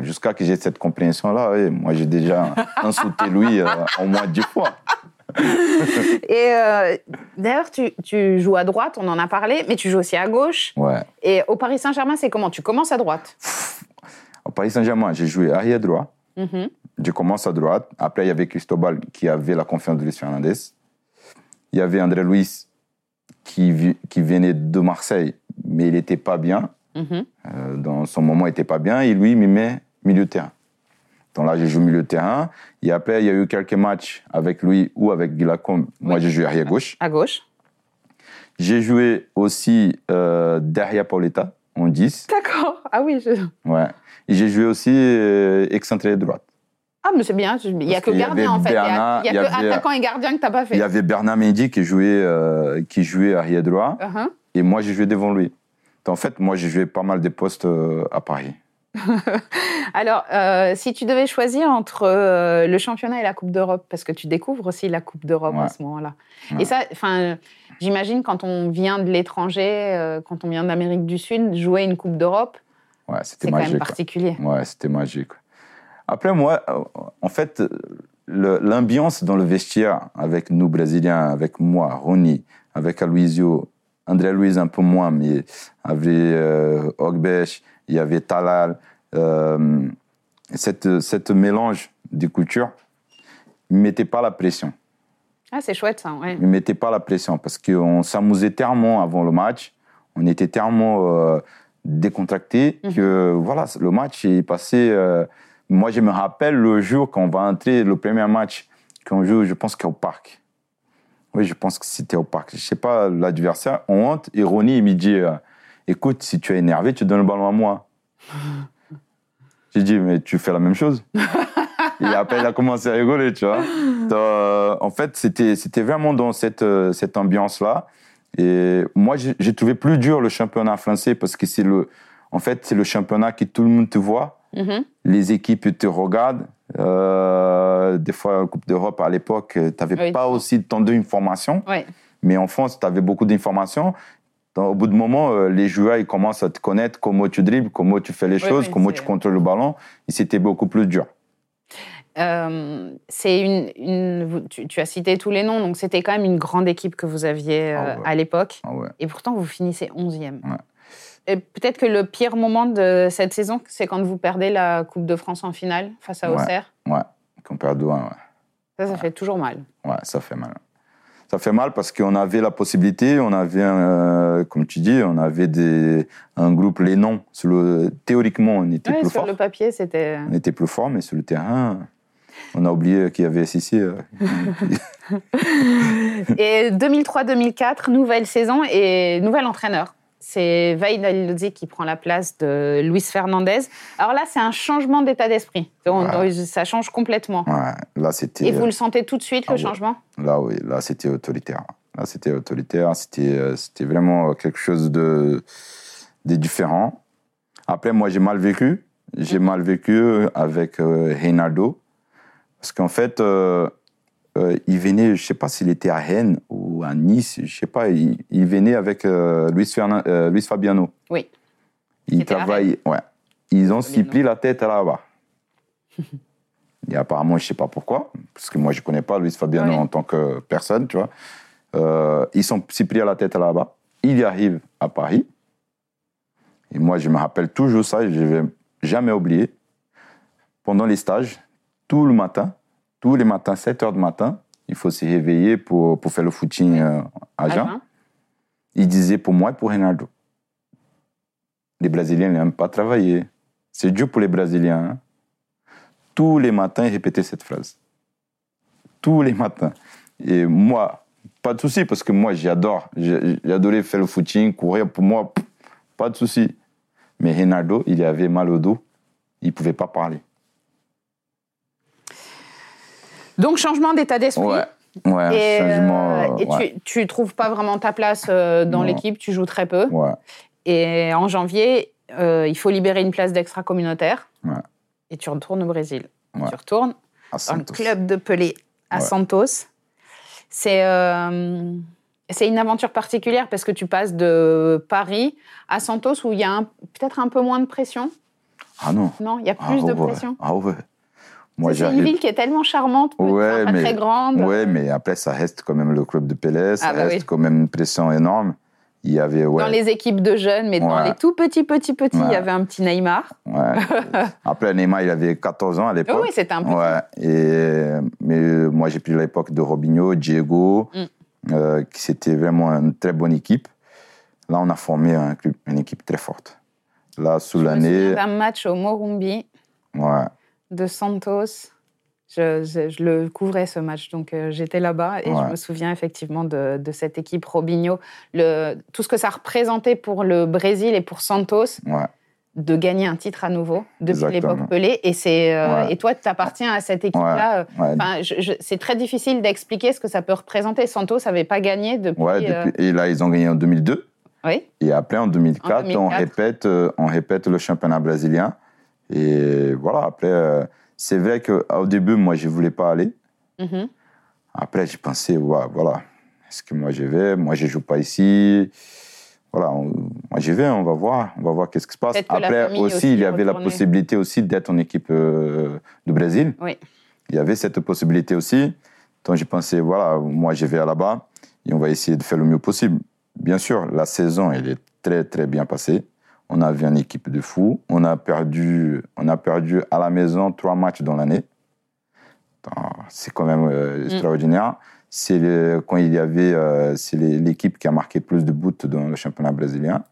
Jusqu'à que j'ai cette compréhension-là, oui, moi, j'ai déjà insulté lui euh, au moins dix fois. [laughs] Et euh, d'ailleurs, tu, tu joues à droite, on en a parlé, mais tu joues aussi à gauche. Ouais. Et au Paris Saint-Germain, c'est comment? Tu commences à droite? Au Paris Saint-Germain, j'ai joué arrière droit. Mhm. Je commence à droite. Après, il y avait Cristobal qui avait la confiance de Luis Fernandez. Il y avait André Luis qui, qui venait de Marseille, mais il n'était pas bien. Mhm. Euh, dans son moment, il n'était pas bien. Et lui, il me met milieu de terrain. Donc là, j'ai joué milieu de terrain. Et après, il y a eu quelques matchs avec lui ou avec Guilacombe. Moi, Oui. j'ai joué arrière gauche. À gauche. J'ai joué aussi euh, derrière Pauletta. en 10. D'accord. Ah oui. je- Ouais. Et j'ai joué aussi euh, excentré droite. Ah, mais c'est bien. Il n'y a que gardien, en fait. Il y a- Bernard, il que attaquant et gardien que tu n'as pas fait. Il y avait Bernard Mendy qui jouait, euh, qui jouait arrière droit. Uh-huh. Et moi, j'ai joué devant lui. En fait, moi, j'ai joué pas mal de postes euh, à Paris. [laughs] Alors, euh, si tu devais choisir entre euh, le championnat et la Coupe d'Europe, parce que tu découvres aussi la Coupe d'Europe Ouais. à ce moment-là. Ouais. Et ça, enfin, j'imagine quand on vient de l'étranger, euh, quand on vient d'Amérique du Sud, jouer une Coupe d'Europe, Ouais, c'est c'était quand même quoi. particulier. Ouais, c'était magique. Après, moi, en fait, l'ambiance dans le vestiaire avec nous, Brésiliens, avec moi, Ronnie, avec Aloisio, André Luiz un peu moins, mais avec euh, Ogbesh, il y avait Talal, euh, cette, cette mélange de cultures ne mettait pas la pression. Ah, c'est chouette ça. Ouais. ne mettait pas la pression parce qu'on s'amusait tellement avant le match, on était tellement euh, décontracté Mhm. que voilà, le match est passé. euh, moi, je me rappelle le jour quand on va entrer, le premier match qu'on joue, je pense qu'au parc. Oui, je pense que c'était au parc. Je sais pas, l'adversaire, on honte, et Ronnie, il me dit euh, Écoute, si tu es énervé, tu donnes le ballon à moi. J'ai dit Mais tu fais la même chose. [laughs] Et après, il a commencé à rigoler, tu vois. Euh, en fait, c'était vraiment dans cette, euh, cette ambiance-là. Et moi, j'ai trouvé plus dur le championnat français parce que c'est le, en fait, c'est le championnat que tout le monde te voit. Mhm. Les équipes te regardent. Euh, des fois, en Coupe d'Europe, à l'époque, tu n'avais Oui. pas aussi tant d'informations. Ouais. Mais en France, tu avais beaucoup d'informations. Au bout de moment, euh, les joueurs ils commencent à te connaître, comment tu dribbles, comment tu fais les Oui, choses, comment tu contrôles le ballon. Et c'était beaucoup plus dur. Euh, c'est une, tu, tu as cité tous les noms, donc c'était quand même une grande équipe que vous aviez euh, Ah ouais. à l'époque. Ah ouais. Et pourtant, vous finissez 11e. Peut-être que le pire moment de cette saison, c'est quand vous perdez la Coupe de France en finale face à. Auxerre. Ouais, qu'on perd 2-1, ouais. Ça, ça fait toujours mal. Ouais, ça fait mal. Ça fait mal parce qu'on avait la possibilité, on avait, euh, comme tu dis, on avait des, un groupe, les noms. Sur le, théoriquement, on était Ouais, plus sur fort. le papier, c'était. On était plus fort, mais sur le terrain, on a oublié qu'il y avait Sissi. euh. [laughs] Et 2003-2004, nouvelle saison et nouvel entraîneur. C'est Vaidalozzi qui prend la place de Luis Fernandez. Alors là, c'est un changement d'état d'esprit. Ouais. Ça change complètement. Ouais, là, c'était. Et vous le sentez tout de suite, Ah le ouais. changement? Là, oui, là, c'était autoritaire. Là, c'était autoritaire. C'était, euh, c'était vraiment quelque chose de, de différent. Après, moi, j'ai mal vécu. J'ai mal vécu avec euh, Reinaldo. Parce qu'en fait, euh, euh, il venait, je sais pas s'il était à Rennes ou à Nice, je sais pas, il, il venait avec euh, Luis, euh, Luis Fabiano. Oui. Il travaille, ouais. Ils ont pris la tête là-bas. [laughs] Et apparemment, je sais pas pourquoi, parce que moi, je connais pas Luis Fabiano Ouais. en tant que personne, tu vois. Ils sont à la tête là-bas. Il y arrive à Paris. Et moi, je me rappelle toujours ça, je vais jamais oublier. Pendant les stages, tout le matin, tous les matins, 7 heures du matin, il faut se réveiller pour, pour faire le footing euh, à Jean. Il disait pour moi et pour Ronaldo. Les Brésiliens n'aiment pas travailler. C'est dur pour les Brésiliens. hein. Tous les matins, il répétait cette phrase. Tous les matins. Et moi, pas de souci, parce que moi, j'adore. Adoré faire le footing, courir. Pour moi, pas de souci. Mais Ronaldo, il avait mal au dos. Il ne pouvait pas parler. Donc, changement d'état d'esprit. Ouais. Ouais, Et, changement. euh, et ouais. tu, tu trouves pas vraiment ta place euh, dans l'équipe, tu joues très peu. Ouais. Et en janvier, euh, il faut libérer une place d'extra communautaire. Ouais. Et tu retournes au Brésil. Ouais. Tu retournes dans le club de Pelé à. Santos. C'est euh, c'est une aventure particulière parce que tu passes de Paris à Santos où il y a peut-être un peu moins de pression. Ah non. Non, il y a Ah plus de ouais. pression. Ah ouais. Moi, c'est une ville qui est tellement charmante, Ouais, pas mais- très grande. Ouais, mais après, ça reste quand même le club de Pelé, ça Ah bah reste oui. quand même une pression énorme. Il y avait, ouais, Dans les équipes de jeunes, mais dans les tout petits, petits, petits, il y avait un petit Neymar. [laughs] Après, Neymar, il avait 14 ans à l'époque. Oh oui, c'était un petit. Et, mais euh, moi, j'ai pris l'époque de Robinho, Diego, Mm. euh, qui c'était vraiment une très bonne équipe. Là, on a formé un club- une équipe très forte. Là, sous l'année, d'un match au Morumbi ouais, de Santos. Je, je- je le couvrais ce match, donc euh, j'étais là-bas et Ouais. je me souviens effectivement de, de cette équipe Robinho, le, tout ce que ça représentait pour le Brésil et pour Santos Ouais. de gagner un titre à nouveau depuis l'époque Pelé. Et, c'est, euh, Ouais. et toi, tu appartiens à cette équipe-là. euh, je- c'est très difficile d'expliquer ce que ça peut représenter. Santos n'avait pas gagné depuis. Et là, ils ont gagné en 2002. oui. Et après, en 2004, En On, 2004. répète, on répète le championnat brésilien. Et voilà, après, euh, c'est vrai qu'au début, moi, je ne voulais pas aller. Mhm. Après, j'ai pensé, ouais, voilà, est-ce que moi, je vais? Moi, je ne joue pas ici. Voilà, on- moi, j'y vais, on va voir, on va voir qu'est-ce qui se passe. Après, aussi, aussi il y avait la possibilité aussi d'être en équipe euh, de Brésil. Oui. Il y avait cette possibilité aussi. Donc, j'ai pensé, voilà, moi, je vais là-bas et on va essayer de faire le mieux possible. Bien sûr, la saison, elle est très, très bien passée. On avait une équipe de fous. On a perdu, on a perdu à la maison trois matchs dans l'année. C'est quand même euh, extraordinaire. C'est quand il y avait, euh, c'est l'équipe qui a marqué plus de buts dans le championnat brésilien.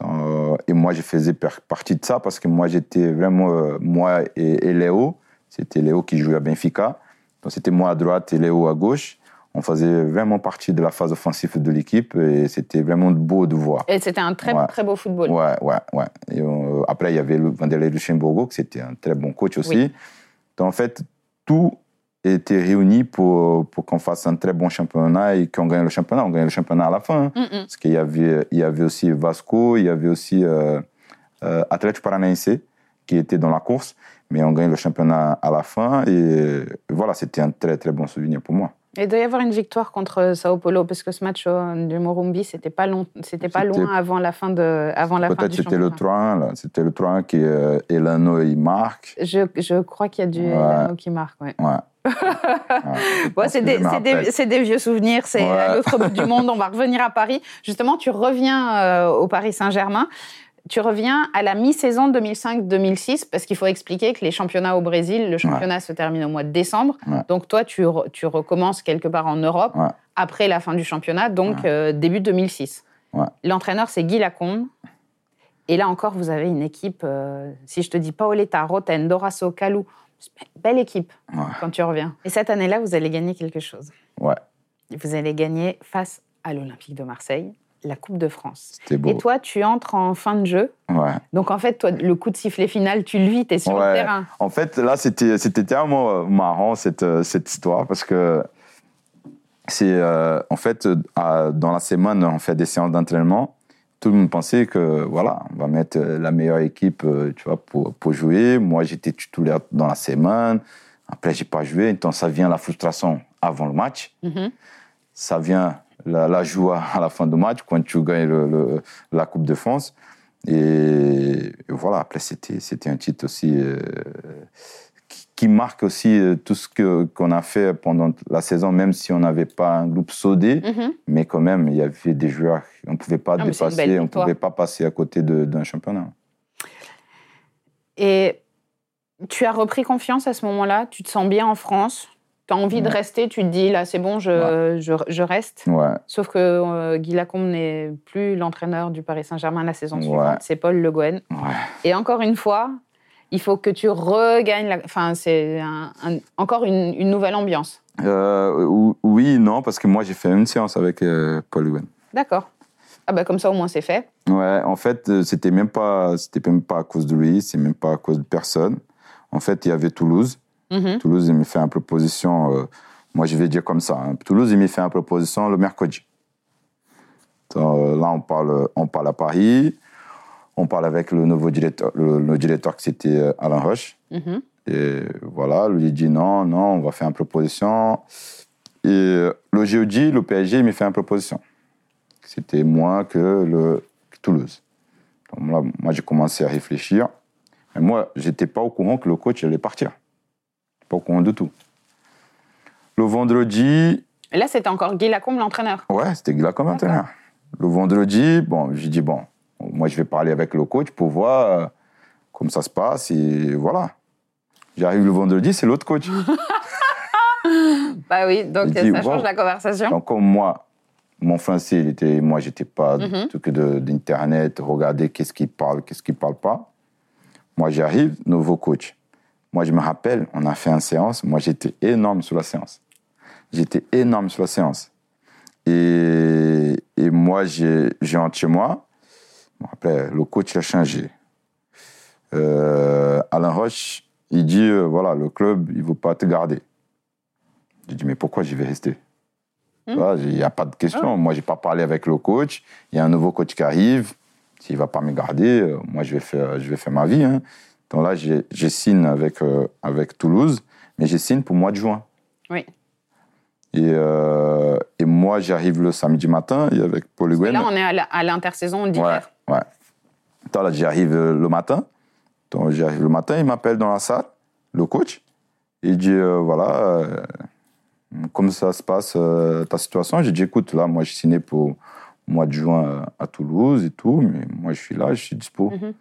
Donc, et moi, je faisais partie de ça parce que moi, j'étais vraiment, euh, moi et, et Léo, c'était Léo qui jouait à Benfica. Donc, c'était moi à droite et Léo à gauche. On faisait vraiment partie de la phase offensive de l'équipe et c'était vraiment beau de voir. Et c'était un très, Ouais. très beau football. Ouais, ouais, ouais. Et, euh, après, il y avait le Vanderlei Luxembourg, qui c'était un très bon coach aussi. Oui. Donc, en fait, tout était réuni pour, pour qu'on fasse un très bon championnat et qu'on gagne le championnat. On gagne le championnat à la fin. hein. Mm. Parce qu'il y avait, il y avait aussi Vasco, il y avait aussi euh, euh, Atlético Paranaense qui était dans la course. Mais on gagne le championnat à la fin. Et voilà, c'était un très, très bon souvenir pour moi. Et il doit y avoir une victoire contre Sao Paulo parce que ce match euh, du Morumbi, c'était pas long, c'était pas loin avant la fin de, avant la fin Peut-être du c'était le championnat. 3-1, là. C'était le 3-1 qui, euh, Elano, il marque. Je, je crois qu'il y a du Ouais. Elano qui marque. Ouais. Ouais. [laughs] Ouais, c'est des, vieux souvenirs, c'est Ouais. à l'autre bout du monde. On va revenir à Paris. Justement, tu reviens euh, au Paris Saint-Germain. Tu reviens à la mi-saison 2005-2006 parce qu'il faut expliquer que les championnats au Brésil, le championnat se termine au mois de décembre. Ouais. Donc toi, tu, re- tu recommences quelque part en Europe Ouais. après la fin du championnat, donc euh, début 2006. Ouais. L'entraîneur, c'est Guy Lacombe. Et là encore, vous avez une équipe, euh, si je te dis Paoletta, Roten, Dorasso, Calou, belle équipe quand tu reviens. Et cette année-là, vous allez gagner quelque chose. Ouais. Vous allez gagner face à l'Olympique de Marseille la Coupe de France. Beau. Et toi, tu entres en fin de jeu. Ouais. Donc en fait, toi, le coup de sifflet final, tu le vis, tu es sur le terrain. En fait, là, c'était, c'était tellement marrant, cette, cette histoire, parce que c'est, euh, en fait, à- dans la semaine, on fait des séances d'entraînement. Tout le monde pensait que, voilà, on va mettre la meilleure équipe, euh, tu vois, pour, pour jouer. Moi, j'étais titulaire dans la semaine. Après, j'ai pas joué. Donc, ça vient la frustration avant le match. Mhm. Ça vient la, la joie à la fin du match, quand tu gagnes le- le- la Coupe de France. Et voilà, après, c'était, c'était un titre aussi euh, qui, qui marque aussi euh, tout ce que, qu'on a fait pendant la saison, même si on n'avait pas un groupe soudé. Mhm. Mais quand même, il y avait des joueurs qu'on ne pouvait pas Ah, dépasser, on ne pouvait pas passer à côté d'un championnat. Et tu as repris confiance à ce moment-là, tu te sens bien en France, tu as envie de Ouais. rester, tu te dis là c'est bon, je, je, je reste. Ouais, Sauf que euh, Guy Lacombe n'est plus l'entraîneur du Paris Saint-Germain la saison Ouais. suivante, c'est Paul Le Guen. ouais. Et encore une fois, il faut que tu regagnes la... Enfin, c'est un- un- encore une, une nouvelle ambiance. Euh, ou- oui, non, parce que moi, j'ai fait une séance avec euh, Paul Owen. D'accord. Ah bah comme ça au moins c'est fait. Ouais, en fait, euh, c'était même pas, c'était même pas à cause de lui, c'est même pas à cause de personne. En fait, il y avait Toulouse. Mhm. Toulouse, il me fait une proposition. euh, moi, je vais dire comme ça. hein. Toulouse, il me fait une proposition le mercredi. Donc, euh, là, on parle, on parle à Paris. On parle avec le nouveau directeur, le, le directeur qui c'était euh, Alain Roche. Mhm. Et voilà, lui il dit non, non, on va faire une proposition. Et le jeudi, le PSG, il me fait une proposition. C'était moins que le que Toulouse. Donc là, moi, j'ai commencé à réfléchir. Mais moi, j'étais pas au courant que le coach allait partir. Pas au courant de tout. Le vendredi, là c'était encore Guy Lacombe l'entraîneur. Ouais, c'était là comme entraîneur. Le vendredi, bon, j'ai dit, bon, moi je vais parler avec le coach pour voir euh, comment ça se passe et voilà. J'arrive le vendredi, c'est l'autre coach. [laughs] Bah oui, donc dit, ça change wow. la conversation. Donc comme moi, mon français, il était, moi j'étais pas tout que de- d'internet, regarder qu'est-ce qu'il parle, qu'est-ce qu'il parle pas. Moi j'arrive, nouveau coach. Moi, je me rappelle, on a fait une séance. Moi, j'étais énorme sur la séance. J'étais énorme sur la séance. Et, et moi, j'ai j'ai rentre chez moi. Bon, après, le coach a changé. Euh, Alain Roche, il dit euh, voilà, le club, il ne veut pas te garder. J'ai dit mais pourquoi j'y vais rester? Hmm. Il n'y a pas de question. Moi, je n'ai pas parlé avec le coach. Il y a un nouveau coach qui arrive. S'il ne va pas me garder, euh, moi, je vais faire, je vais faire ma vie. hein. Donc là, j'ai signe avec, euh, avec Toulouse, mais j'ai signe pour le mois de juin. Oui. Et, euh, et moi, j'arrive le samedi matin et avec Paul Et Huguen. là, on est à l'intersaison Ouais, d'hiver. ouais. Attends, là, j'arrive euh, le matin. Donc, j'arrive le matin, il m'appelle dans la salle, le coach. Il dit, euh, voilà, comment ça se passe, ta situation? J'ai dit, écoute, là, moi, je signé pour le mois de juin à Toulouse et tout, mais moi, je suis là, je suis dispo. Mhm.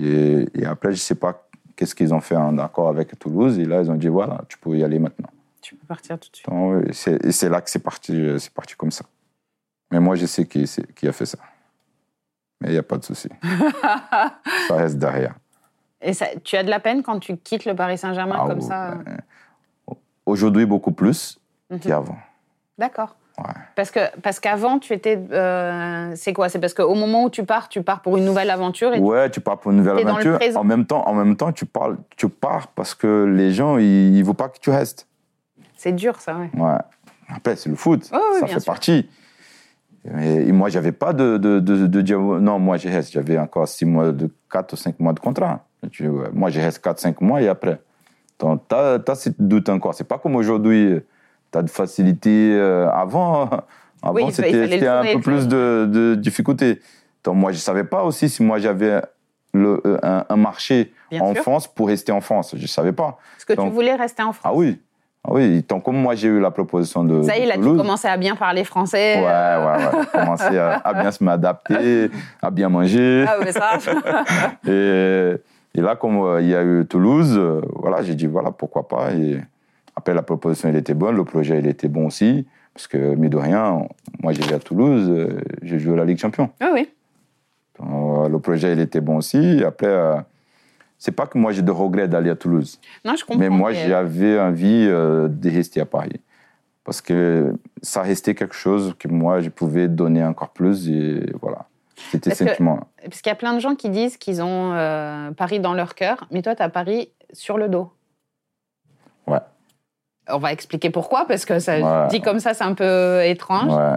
Et, et après, je sais pas qu'est-ce qu'ils ont fait en accord avec Toulouse. Et là, ils ont dit, voilà, tu peux y aller maintenant. Tu peux partir tout de suite. Donc, et c'est là que c'est parti, euh, parti comme ça. Mais moi, je sais qui, a fait ça. Mais il n'y a pas de souci. [laughs] ça reste derrière. Et ça, tu as de la peine quand tu quittes le Paris Saint-Germain Ah, comme ça ouais. Aujourd'hui, beaucoup plus Mhm. qu'avant. D'accord. Ouais. Parce que parce qu'avant, tu étais. euh, c'est quoi? C'est parce qu'au moment où tu pars, tu pars pour une nouvelle aventure. Et Ouais, tu pars pour une nouvelle aventure. En même temps, en même temps, tu parles, tu pars parce que les gens, ils ne veulent pas que tu restes. C'est dur, ça, ouais. Ouais. Après, c'est le foot. Ouais, ouais, ça fait sûr. partie. Et, et moi, j'avais pas de, de, de, de dire non, moi, je reste. J'avais encore six mois, de 4 ou 5 mois de contrat. Tu- moi, je reste 4-5 mois et après. Donc, tu as, ce doute encore. C'est pas comme aujourd'hui, as de facilité. euh, avant, avant Oui, c'était un peu plus de, de difficultés. Donc, moi, je savais pas aussi si moi, j'avais le, euh, un, un marché Bien en sûr. France pour rester en France. Je savais pas. Parce que tu voulais rester en France. Ah oui. Ah oui, tant comme moi, j'ai eu la proposition de. Ça y est, là, tu commençais à bien parler français. Ouais, ouais, ouais. Commencer à, à bien se m'adapter, à bien manger. [laughs] Ah, mais ça. Et, et là, comme euh, il y a eu Toulouse, euh, voilà, j'ai dit, voilà, pourquoi pas. Et après, la proposition, elle était bonne, le projet, il était bon aussi. Parce que, mine de rien, moi, j'ai à Toulouse, euh, j'ai joué à la Ligue Champion. oui, oui. Donc, euh, le projet, il était bon aussi. Après, euh, c'est pas que moi, j'ai de regrets d'aller à Toulouse. Non, je comprends. Mais moi, mais- j'avais envie euh, de rester à Paris. Parce que ça restait quelque chose que moi, je pouvais donner encore plus. Et voilà. C'était Parce que- sentiment. Parce qu'il y a plein de gens qui disent qu'ils ont Paris dans leur cœur, mais toi, tu as Paris sur le dos. On va expliquer pourquoi, parce que ça Ouais. dit comme ça, c'est un peu étrange. Ouais.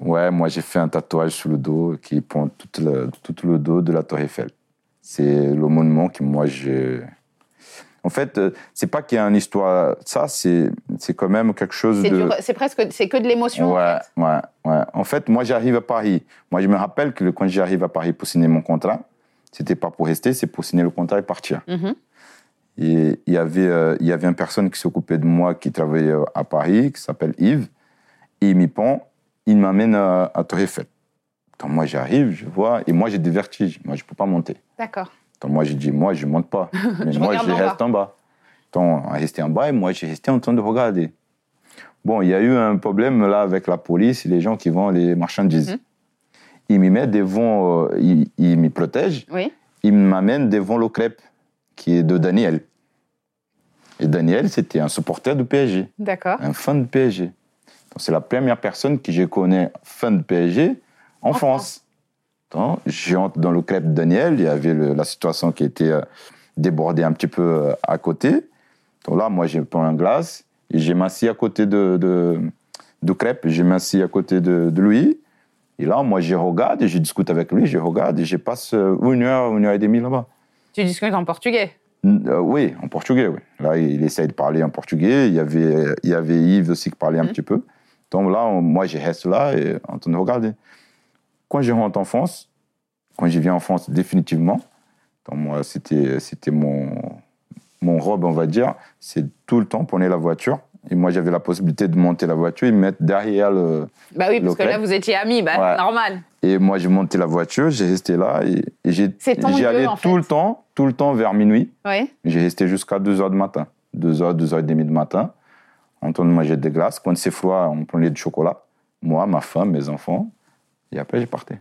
Ouais, moi, j'ai fait un tatouage sur le dos qui prend tout le, tout le dos de la Tour Eiffel. C'est le monument que moi, j'ai. En fait, euh, c'est pas qu'il y a une histoire. Ça, c'est c'est quand même quelque chose C'est de. c'est presque, c'est que de l'émotion. en Ouais, fait. ouais, ouais. En fait, moi, j'arrive à Paris. Moi, je me rappelle que quand j'arrive à Paris pour signer mon contrat, c'était pas pour rester, c'est pour signer le contrat et partir. Mhm. Et il y avait, euh, il y avait une personne qui s'occupait de moi, qui travaillait euh, à Paris, qui s'appelle Yves. Et il m'y prend, il m'amène à, à Tour Eiffel. Donc moi, j'arrive, je vois, et moi, j'ai des vertiges. Moi, je peux pas monter. D'accord. Donc moi, j'ai dit, moi, je monte pas. [laughs] Mais Je moi, je reste en bas. Donc, on resté en bas, et moi, j'ai resté en train de regarder. Bon, il y a eu un problème là avec la police et les gens qui vendent les marchandises. Mhm. Ils m'y mettent devant, euh, ils, ils m'y protègent, Oui. ils m'amènent devant le crêpe, qui est de Daniel. Et Daniel, c'était un supporter du PSG, D'accord. un fan de PSG. Donc, c'est la première personne que je connais fan de PSG en, En France. Donc, j'entre dans le crêpe de Daniel, il y avait le- la situation qui était euh, débordée un petit peu euh, à côté. Donc là, moi, je prends un glace et j'ai m'assis à côté de, de, de crêpe, j'ai m'assis à côté de, de lui. Et là, moi, je regarde et je discute avec lui, je regarde et je passe euh, une heure, une heure et demie là-bas. Tu discutes en portugais. Euh, oui, en portugais, oui. Là, il essaye de parler en portugais. Il y avait, il y avait Yves aussi qui parlait un Mhm. petit peu. Donc là, on- moi, je reste là et en train de regarder. Quand je rentre en France, quand je viens en France définitivement, donc moi, c'était, c'était mon, mon robe, on va dire, c'est tout le temps prenez la voiture. Et moi, j'avais la possibilité de monter la voiture et me mettre derrière le, Bah oui, parce que là, vous étiez amis, bah, Ouais. normal. Et moi, j'ai monté la voiture, j'ai resté là et, et j'ai, j'y allais en tout le temps, tout le temps vers minuit. J'ai resté jusqu'à 2h du matin. 2h, 2h30 du matin. En train de manger des glaces. Quand c'est froid, on prenait du chocolat. Moi, ma femme, mes enfants. Et après, j'ai parti.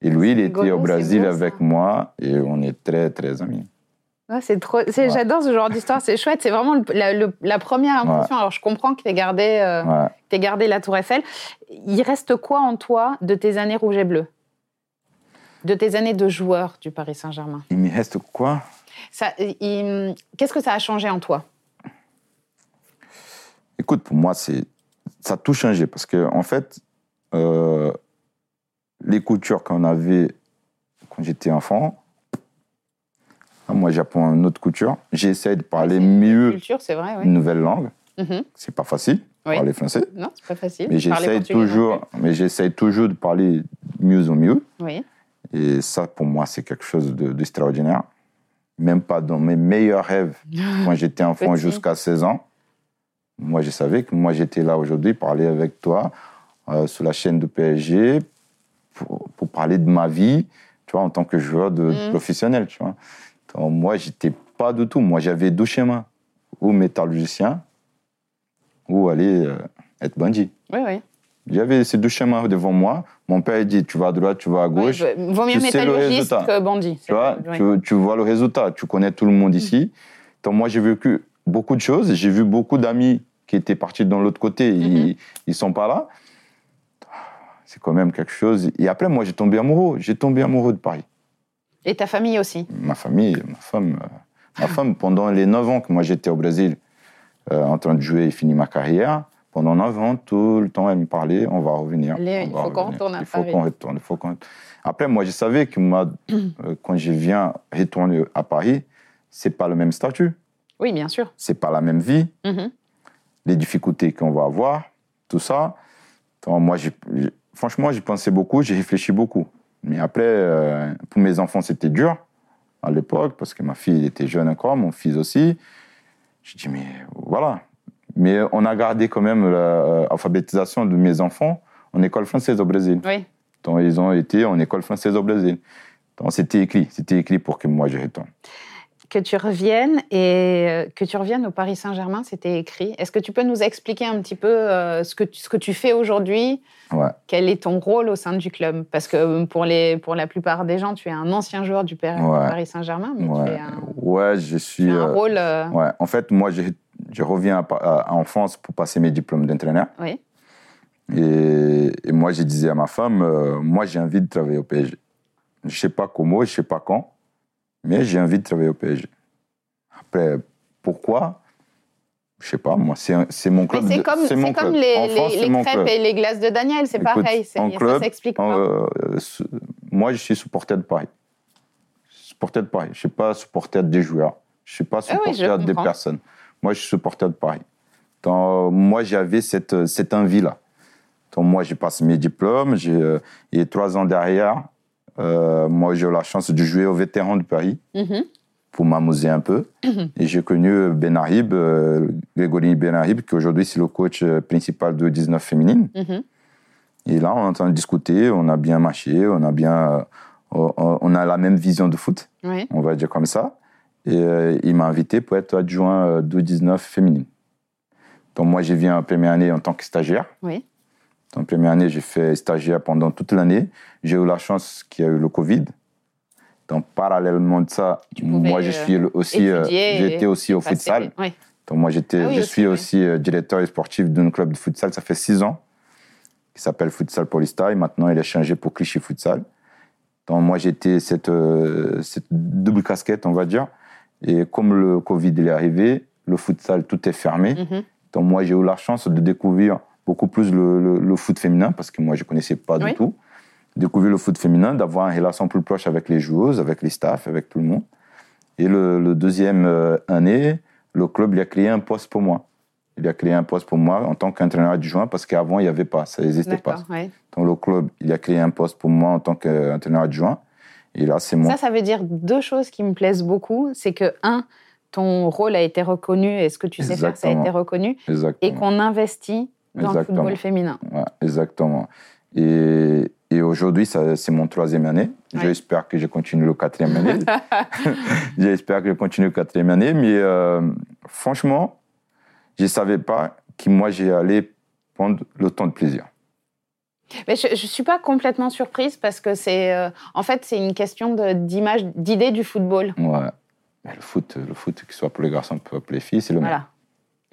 Et lui, il était rigolo, au Brésil beau, avec moi et on est très, très amis. Ouais, c'est trop. Ouais. J'adore ce genre d'histoire. C'est chouette. C'est vraiment le- la, le- la première impression. Alors, je comprends que tu gardé, euh, gardé la Tour Eiffel. Il reste quoi en toi de tes années rouge et bleu? De tes années de joueur du Paris Saint-Germain? Il me reste quoi? Qu'est-ce que ça a changé en toi? Écoute, pour moi, c'est ça a tout changé parce que en fait, euh, les coutures qu'on avait quand j'étais enfant, ah, moi j'apprends une autre couture. J'essaie de parler C'est- mieux Culture, vrai, une nouvelle langue. Mhm. C'est pas facile, Oui. parler français. Non, c'est pas facile. Mais j'essaie toujours, mais j'essaie toujours de parler mieux en mieux. Oui. Et ça, pour moi, c'est quelque chose de- d'extraordinaire. Même pas dans mes meilleurs rêves, [laughs] quand j'étais enfant jusqu'à 16 ans. Moi, je savais que moi, j'étais là aujourd'hui, parler avec toi euh, sur la chaîne de PSG pour, pour parler de ma vie, tu vois, en tant que joueur de, Mhm. professionnel, tu vois. Donc, moi, j'étais pas du tout. Moi, j'avais deux schémas. Ou métallurgicien, ou aller euh, être bandit. Oui, oui. J'avais ces deux schémas devant moi. Mon père dit tu vas à droite, tu vas à gauche. Ouais, vaut mieux tu métallurgiste résultat. que bandit. Tu vois, Oui. tu, tu vois le résultat. Tu connais tout le monde ici. Donc moi, j'ai vécu beaucoup de choses. J'ai vu beaucoup d'amis qui étaient partis dans l'autre côté. Ils, ils sont pas là. C'est quand même quelque chose. Et après, moi, j'ai tombé amoureux. J'ai tombé amoureux de Paris. Et ta famille aussi. Ma famille, ma femme, euh, ma femme pendant les 9 ans que moi j'étais au Brésil, euh, en train de jouer et fini ma carrière, pendant 9 ans, tout le temps, elle me parlait, on va revenir. On il faut qu'on retourne à Il faut Paris. qu'on retourne. il faut qu'on- Après, moi, je savais que moi, [clears throat] euh, quand je viens retourner à Paris, c'est pas le même statut, Oui, bien sûr. c'est pas la même vie, Mhm. les difficultés qu'on va avoir, tout ça. Donc, moi, j'ai- j'ai- franchement, j'y pensais beaucoup, j'ai réfléchi beaucoup. Mais après, euh, pour mes enfants, c'était dur à l'époque, parce que ma fille était jeune encore, mon fils aussi. Je dis, mais voilà. Mais on a gardé quand même l'alphabétisation de mes enfants en école française au Brésil. Oui. Donc, ils ont été en école française au Brésil. Donc, c'était écrit. C'était écrit pour que moi, je retourne. Que tu reviennes et euh, que tu reviennes au Paris Saint-Germain, c'était écrit. Est-ce que tu peux nous expliquer un petit peu euh, ce, que tu, ce que tu fais aujourd'hui? Ouais. Quel est ton rôle au sein du club? Parce que euh, pour, les, pour la plupart des gens, tu es un ancien joueur du Paris, Ouais. Paris Saint-Germain, mais tu Ouais. es un, ouais, je tu suis. as un rôle. euh, Ouais, en fait, moi, je, je reviens à en France pour passer mes diplômes d'entraîneur. Oui. Et, et moi, je disais à ma femme, euh, moi, j'ai envie de travailler au PSG. Je sais pas comment, je sais pas quand, mais j'ai envie de travailler au PSG. Après, pourquoi? Je sais pas, moi, c'est mon club. c'est comme, c'est mon comme club. les, les- crêpes club. et les glaces de Daniel, c'est pareil. en ça club, s'explique pas. Euh, moi, je suis supporter de Paris. Supporter de Paris. Je ne suis pas supporter des joueurs. Je ne suis pas Ah oui, supporter des comprends. personnes. Moi, je suis supporter de Paris. Donc, moi, j'avais cette, cette envie-là. Donc, moi, j'ai passé mes diplômes. J'ai, euh, trois ans derrière, euh, moi, j'ai eu la chance de jouer au vétéran de Paris Mhm. pour m'amuser un peu. Et j'ai connu Benarib, euh, Grégory Benarib, qui aujourd'hui, c'est le coach euh, principal de 19 féminine. Mhm. Et là, on est en train de discuter, on a bien marché, on a bien, euh, on a la même vision de foot, Oui. on va dire comme ça. Et euh, il m'a invité pour être adjoint euh, de 19 féminine. Donc moi, je viens en première année en tant que stagiaire. Oui. En première année, j'ai fait stagiaire pendant toute l'année. J'ai eu la chance qu'il y a eu le Covid. Donc parallèlement de ça, moi, je suis le- aussi, euh, j'étais aussi au futsal. Oui. Donc moi, j'étais, Ah oui, je aussi, suis aussi euh, directeur sportif d'un club de futsal. Ça fait six ans. Qui s'appelle Futsal Polista. Et maintenant, il a changé pour Clichy Futsal. Donc moi, j'étais cette, euh, cette double casquette, on va dire. Et comme le Covid est arrivé, le futsal, tout est fermé. Mhm. Donc moi, j'ai eu la chance de découvrir beaucoup plus le, le- le foot féminin, parce que moi, je ne connaissais pas Oui. du tout. Découvrir le foot féminin, d'avoir une relation plus proche avec les joueuses, avec les staffs, avec tout le monde. Et le, le deuxième euh, année, le club il a créé un poste pour moi. Il a créé un poste pour moi en tant qu'entraîneur adjoint, parce qu'avant, il n'y avait pas, ça n'existait pas. Donc le club, il a créé un poste pour moi en tant qu'entraîneur adjoint. Et là, c'est mon... Ça, ça veut dire deux choses qui me plaisent beaucoup. C'est que, un, ton rôle a été reconnu et ce que tu sais faire, ça a Exactement. été reconnu. Et Exactement. qu'on investit dans le football féminin. Ouais, exactement. Et, et aujourd'hui, c'est mon troisième année. Ouais. J'espère que je continue le quatrième année. [laughs] [laughs] J'espère que je continue le quatrième année. Mais euh, franchement, je ne savais pas que moi, j'ai allé prendre le temps de plaisir. Mais je ne suis pas complètement surprise parce que c'est. euh, en fait, c'est une question d'image, d'idée du football. Ouais. Mais le foot, le foot, que ce soit pour les garçons, pour les filles, c'est le même.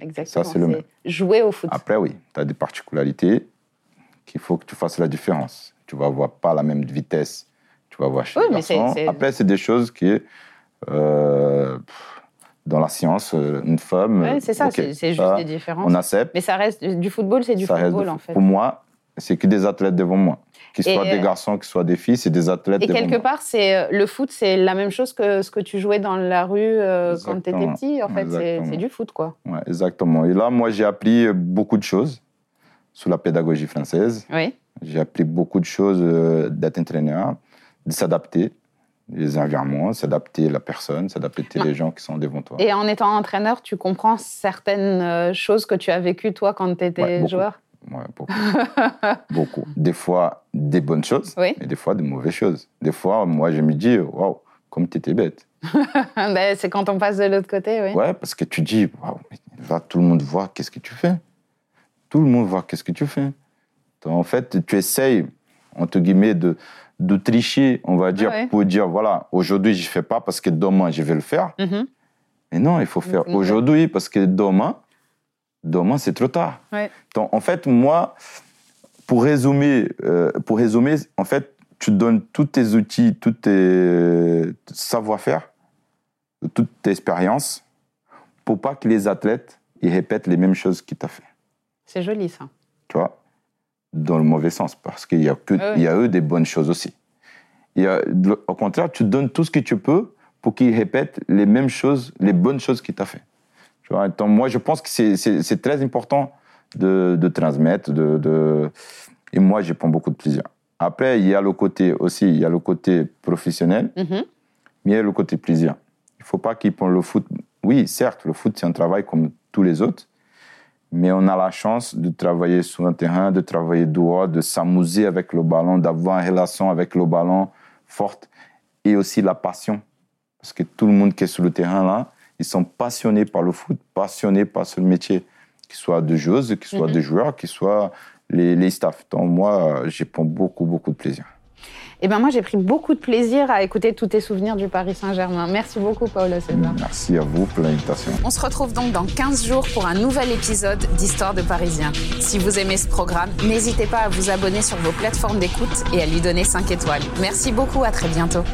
Exactement. Ça, c'est le même. Jouer au foot. Après, oui, tu as des particularités qu'il faut que tu fasses la différence. Tu vas voir pas la même vitesse. Tu vas voir chez Oui, les mais Après, c'est des choses qui, euh, dans la science, euh, une femme. Ouais, c'est ça, c'est juste des différences. On accepte. Mais ça reste du football, c'est du ça football en fait. Pour moi, c'est que des athlètes devant moi. Qu'ils soient des euh, garçons, qu'ils soient des filles, c'est des athlètes Et quelque part, c'est euh, le foot, c'est la même chose que ce que tu jouais dans la rue euh, quand tu étais petit. En fait, c'est du foot, quoi. Ouais, exactement. Et là, moi, j'ai appris beaucoup de choses sous la pédagogie française. Oui. J'ai appris beaucoup de choses euh, d'être entraîneur, de s'adapter, les environnements, s'adapter la personne, s'adapter les gens qui sont devant toi. Et en étant entraîneur, tu comprends certaines choses que tu as vécues toi quand tu étais Ouais, joueur? Ouais, [laughs] beaucoup. beaucoup. Des fois, des bonnes choses, Oui. et des fois, des mauvaises choses. Des fois, moi, je me dis, waouh, comme tu étais bête. [laughs] Ben, c'est quand on passe de l'autre côté, oui. Ouais, parce que tu dis, waouh, là, tout le monde voit qu'est-ce que tu fais? Tout le monde voit qu'est-ce que tu fais? Donc, en fait, tu essayes, entre guillemets, de, de tricher, on va dire, Ouais. pour dire, voilà, aujourd'hui, je ne fais pas parce que demain, je vais le faire. Mhm. Mais non, il faut faire aujourd'hui parce que demain, demain, c'est trop tard. Ouais. Donc, en fait, moi, pour résumer, euh, pour résumer, en fait, tu donnes tous tes outils, tous tes savoir-faire, toute tes expériences, pour pas que les athlètes ils répètent les mêmes choses qu'ils t'ont fait. C'est joli, ça. Tu vois? Dans le mauvais sens, parce qu'il y a que, il y a eux des bonnes choses aussi. Il y a- au contraire, tu donnes tout ce que tu peux pour qu'ils répètent les mêmes choses, les bonnes choses qu'ils t'ont fait. Tu vois Donc, moi, je pense que c'est- très important de, de transmettre. De, de- Et moi, je prends beaucoup de plaisir. Après, il y a le côté aussi, il y a le côté professionnel, Mhm. mais il y a le côté plaisir. Il ne faut pas qu'ils prennent le foot. Oui, certes, le foot, c'est un travail comme tous les autres, mais on a la chance de travailler sur un terrain, de travailler dehors, de s'amuser avec le ballon, d'avoir une relation avec le ballon forte et aussi la passion. Parce que tout le monde qui est sur le terrain là, ils sont passionnés par le foot, passionnés par ce métier, qu'ils soient de joueuses, qu'ils soient Mhm. de joueurs, qu'ils soient les, les staffs. Donc moi, j'y prends beaucoup, beaucoup de plaisir. Eh ben moi, j'ai pris beaucoup de plaisir à écouter tous tes souvenirs du Paris Saint-Germain. Merci beaucoup, Paolo César. Merci à vous pour l'invitation. On se retrouve donc dans 15 jours pour un nouvel épisode d'Histoire de Parisien. Si vous aimez ce programme, n'hésitez pas à vous abonner sur vos plateformes d'écoute et à lui donner 5 étoiles. Merci beaucoup, à très bientôt.